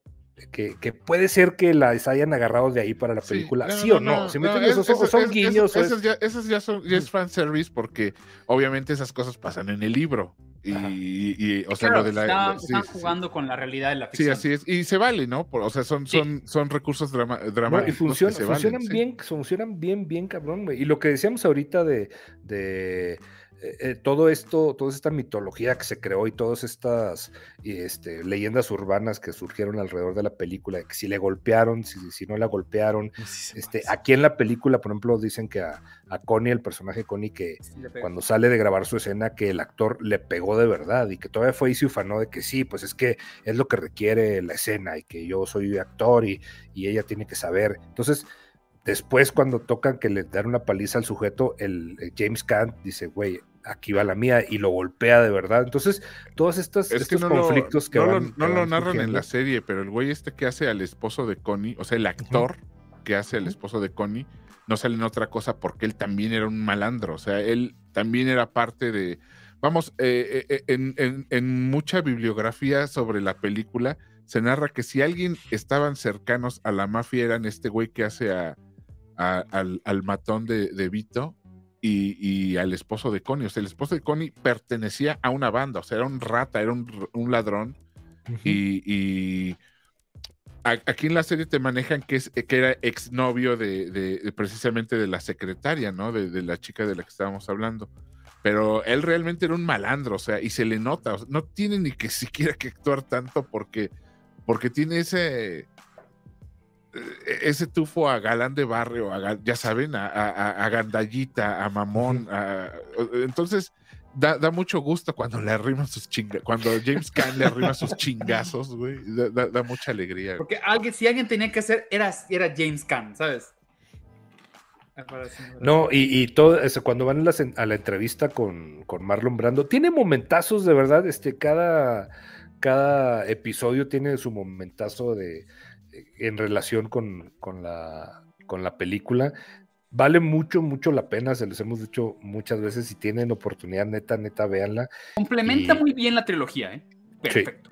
que, puede ser que las hayan agarrado de ahí para la película, sí, o no, son, guiños. Eso, ya, ya, son, ya es fanservice porque obviamente esas cosas pasan en el libro. Y, o sea, lo de la. están jugando con la realidad de la ficción. Sí, así es. Y se vale, ¿no? o sea, son, son, son recursos dramáticos. y funcionan bien, funcionan bien, bien, cabrón, Y lo que decíamos ahorita de, de eh, eh, todo esto, toda esta mitología que se creó y todas estas este, leyendas urbanas que surgieron alrededor de la película, que si le golpearon, si, si no la golpearon. *laughs* este, aquí en la película, por ejemplo, dicen que a, Connie, el personaje Connie, que cuando sale de grabar su escena, que el actor le pegó de verdad y que todavía fue y se ufanó de que sí, pues es que es lo que requiere la escena y que yo soy actor y, y ella tiene que saber. Entonces, Después, cuando tocan que le dan una paliza al sujeto, el, James Caan dice, güey, aquí va la mía, y lo golpea de verdad. Entonces, todos estos, estos conflictos que no van. Lo, no lo narran en la serie, pero el güey este que hace al esposo de Connie, o sea, el actor que hace al esposo de Connie, no sale en otra cosa porque él también era un malandro. O sea, él también era parte de. Vamos, eh, eh, eh, en mucha bibliografía sobre la película se narra que si alguien estaban cercanos a la mafia eran este güey que hace a al, matón de, Vito y, al esposo de Connie. O sea, el esposo de Connie pertenecía a una banda, o sea, era un rata, era un, ladrón. Y, aquí en la serie te manejan que, es, que era exnovio de, de, precisamente de la secretaria, ¿no? De, la chica de la que estábamos hablando. Pero él realmente era un malandro, o sea, y se le nota, no tiene ni que siquiera que actuar tanto porque, porque tiene ese, ese tufo a galán de barrio, ya saben, a, gandallita, a mamón. entonces, da, mucho gusto cuando le arriman sus chingazos, cuando James Caan le arrima sus chingazos, güey. Da, mucha alegría. Porque alguien, si alguien tenía que hacer, era, era James Caan, ¿sabes? No, y, todo eso, cuando van a la, entrevista con, con, Marlon Brando, tiene momentazos de verdad, este, cada, cada episodio tiene su momentazo de, en relación con, la, con la película. Vale mucho, mucho la pena, se los hemos dicho muchas veces, si tienen oportunidad, neta, neta, véanla. Complementa muy bien la trilogía, ¿eh? Perfecto.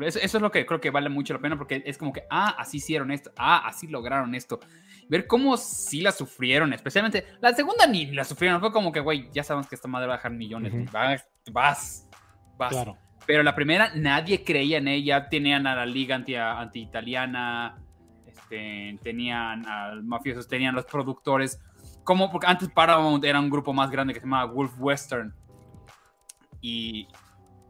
Eso, es lo que creo que vale mucho la pena porque es como que, ah, así hicieron esto, ah, así lograron esto. Ver cómo sí la sufrieron, especialmente la segunda ni la sufrieron, fue como que, güey, ya sabemos que esta madre va a dejar millones, vas, vas, vas. Claro. Pero la primera nadie creía en ella. Tenían a la liga anti-italiana, este, tenían al mafiosos, tenían los productores. Como porque antes Paramount era un grupo más grande que se llamaba Wolf Western. Y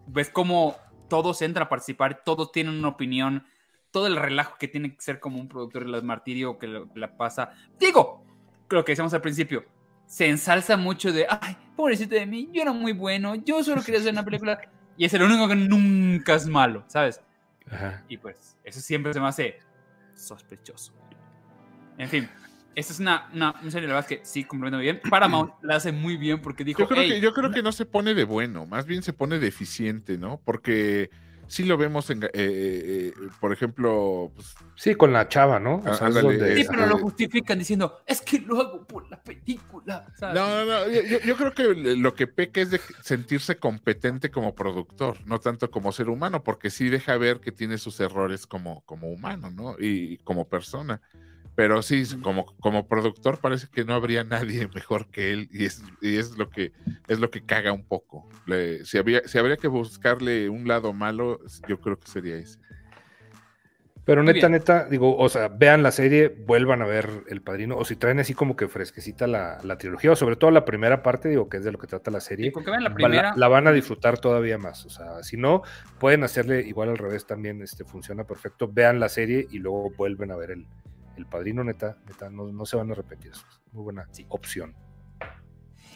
ves cómo todos entran a participar, todos tienen una opinión, todo el relajo que tiene que ser como un productor las martirio que la pasa. Digo, lo que decíamos al principio, se ensalza mucho de, ay, pobrecito de mí, yo era muy bueno, yo solo quería hacer una película. Y es el único que nunca es malo, ¿sabes? Y pues, eso siempre se me hace sospechoso. En fin, esta es una, una, serie, la verdad que sí, complementa muy bien. Paramount *clears throat* la hace muy bien porque dijo. Yo creo, que, yo creo que no se pone de bueno, más bien se pone deficiente, ¿no? Porque sí lo vemos en, eh, eh, por ejemplo. Pues, sí, con la chava, ¿no? Ah, sí, pero lo justifican diciendo, es que lo hago por la película. No, no, no. Yo, creo que lo que peca es de sentirse competente como productor, no tanto como ser humano, porque sí deja ver que tiene sus errores como, como humano, ¿no? y como persona. Pero sí, como, como productor parece que no habría nadie *laughs* mejor que él y es, y es lo que es lo que caga un poco. si, había, si habría que buscarle un lado malo, yo creo que sería ese. Pero neta, neta, digo, o sea, vean la serie, vuelvan a ver El Padrino, o si traen así como que fresquecita la, trilogía, o sobre todo la primera parte, digo, que es de lo que trata la serie, la, la, van a disfrutar todavía más. O sea, si no, pueden hacerle igual al revés también, este, funciona perfecto. Vean la serie y luego vuelven a ver el, El Padrino, neta, neta, no, se van a repetir. Es muy buena opción.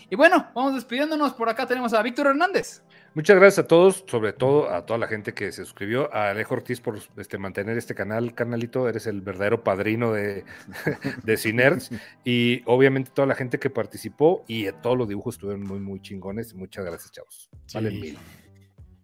Y bueno, vamos despidiéndonos. Por acá tenemos a Víctor Hernández. Muchas gracias a todos, sobre todo a toda la gente que se suscribió, a Alejo Ortiz por este, mantener este canal, canalito, eres el verdadero padrino de, *laughs* de y obviamente toda la gente que participó y todos los dibujos estuvieron muy, muy chingones. Muchas gracias, chavos.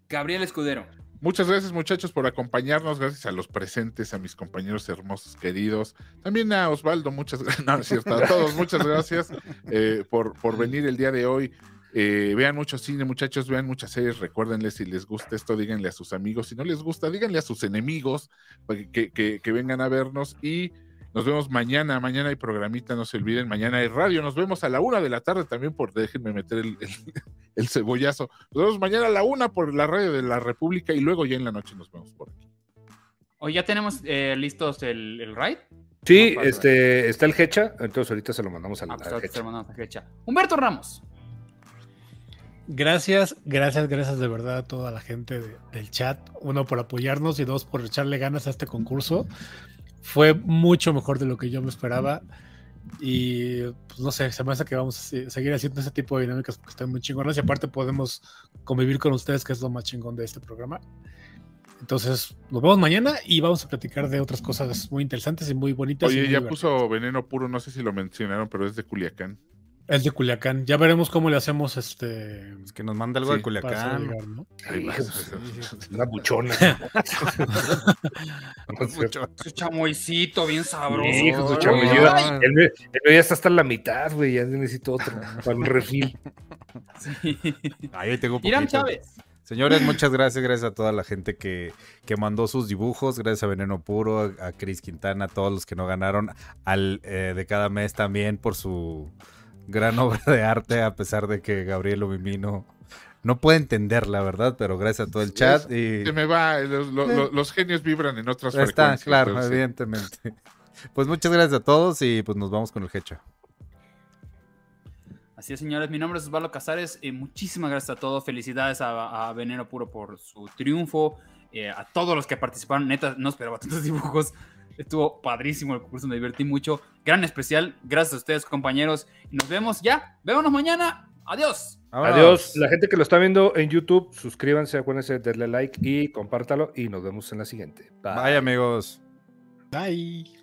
Gabriel Escudero. Muchas gracias muchachos por acompañarnos, gracias a los presentes, a mis compañeros hermosos queridos, también a Osvaldo, muchas gracias, *laughs* no, es cierto, a todos, muchas gracias eh, por, por venir el día de hoy. Eh, vean mucho cine, muchachos, vean muchas series. Recuérdenle si les gusta esto, díganle a sus amigos. Si no les gusta, díganle a sus enemigos que, que, vengan a vernos. Y nos vemos mañana. Mañana hay programita, no se olviden. Mañana hay radio. Nos vemos a la una de la tarde también por déjenme meter el, el, *laughs* cebollazo. Nos vemos mañana a la una por la radio de la República y luego ya en la noche nos vemos por aquí. Hoy ya tenemos eh, listos el, el ride. Sí, este, está el Hecha, entonces ahorita se lo mandamos al, ah, pues Humberto Ramos. Gracias, gracias, gracias de verdad a toda la gente del chat. Uno por apoyarnos y dos por echarle ganas a este concurso. Fue mucho mejor de lo que yo me esperaba. Y pues no sé, se me hace que vamos a seguir haciendo ese tipo de dinámicas porque están muy chingonas. Y aparte podemos convivir con ustedes, que es lo más chingón de este programa. Entonces, nos vemos mañana y vamos a platicar de otras cosas muy interesantes y muy bonitas. Oye, ya puso veneno puro, no sé si lo mencionaron, pero es de Culiacán. Es de Culiacán. Ya veremos cómo le hacemos este. Es que nos manda algo de Culiacán. Una buchona. su chamoycito, bien sabroso. su chamoyito. Él, ya está hasta la mitad, güey. Ya necesito otro para un refil. Sí. Ahí tengo Irán Chávez. Señores, muchas gracias, gracias a toda la gente que, que mandó sus dibujos, gracias a Veneno Puro, a Cris Quintana, a todos los que no ganaron, al eh, de cada mes también por su gran *laughs* obra de arte, a pesar de que Gabriel Ovimino no puede entender la verdad, pero gracias a todo el chat. Y... Se me va, los, genios vibran en otras Está, claro, evidentemente. *laughs* Pues muchas gracias a todos y pues nos vamos con el hecha. Así es, señores. Mi nombre es Osvaldo Casares. y muchísimas gracias a todos. Felicidades a, Veneno Puro por su triunfo. Eh, a todos los que participaron. Neta, no esperaba *laughs* tantos dibujos. Estuvo padrísimo el concurso, me divertí mucho. Gran especial. Gracias a ustedes, compañeros. Y nos vemos ya. Vémonos mañana. Adiós. Adiós. La gente que lo está viendo en YouTube, suscríbanse, acuérdense, darle like y compártalo. Y nos vemos en la siguiente. Bye amigos. Bye.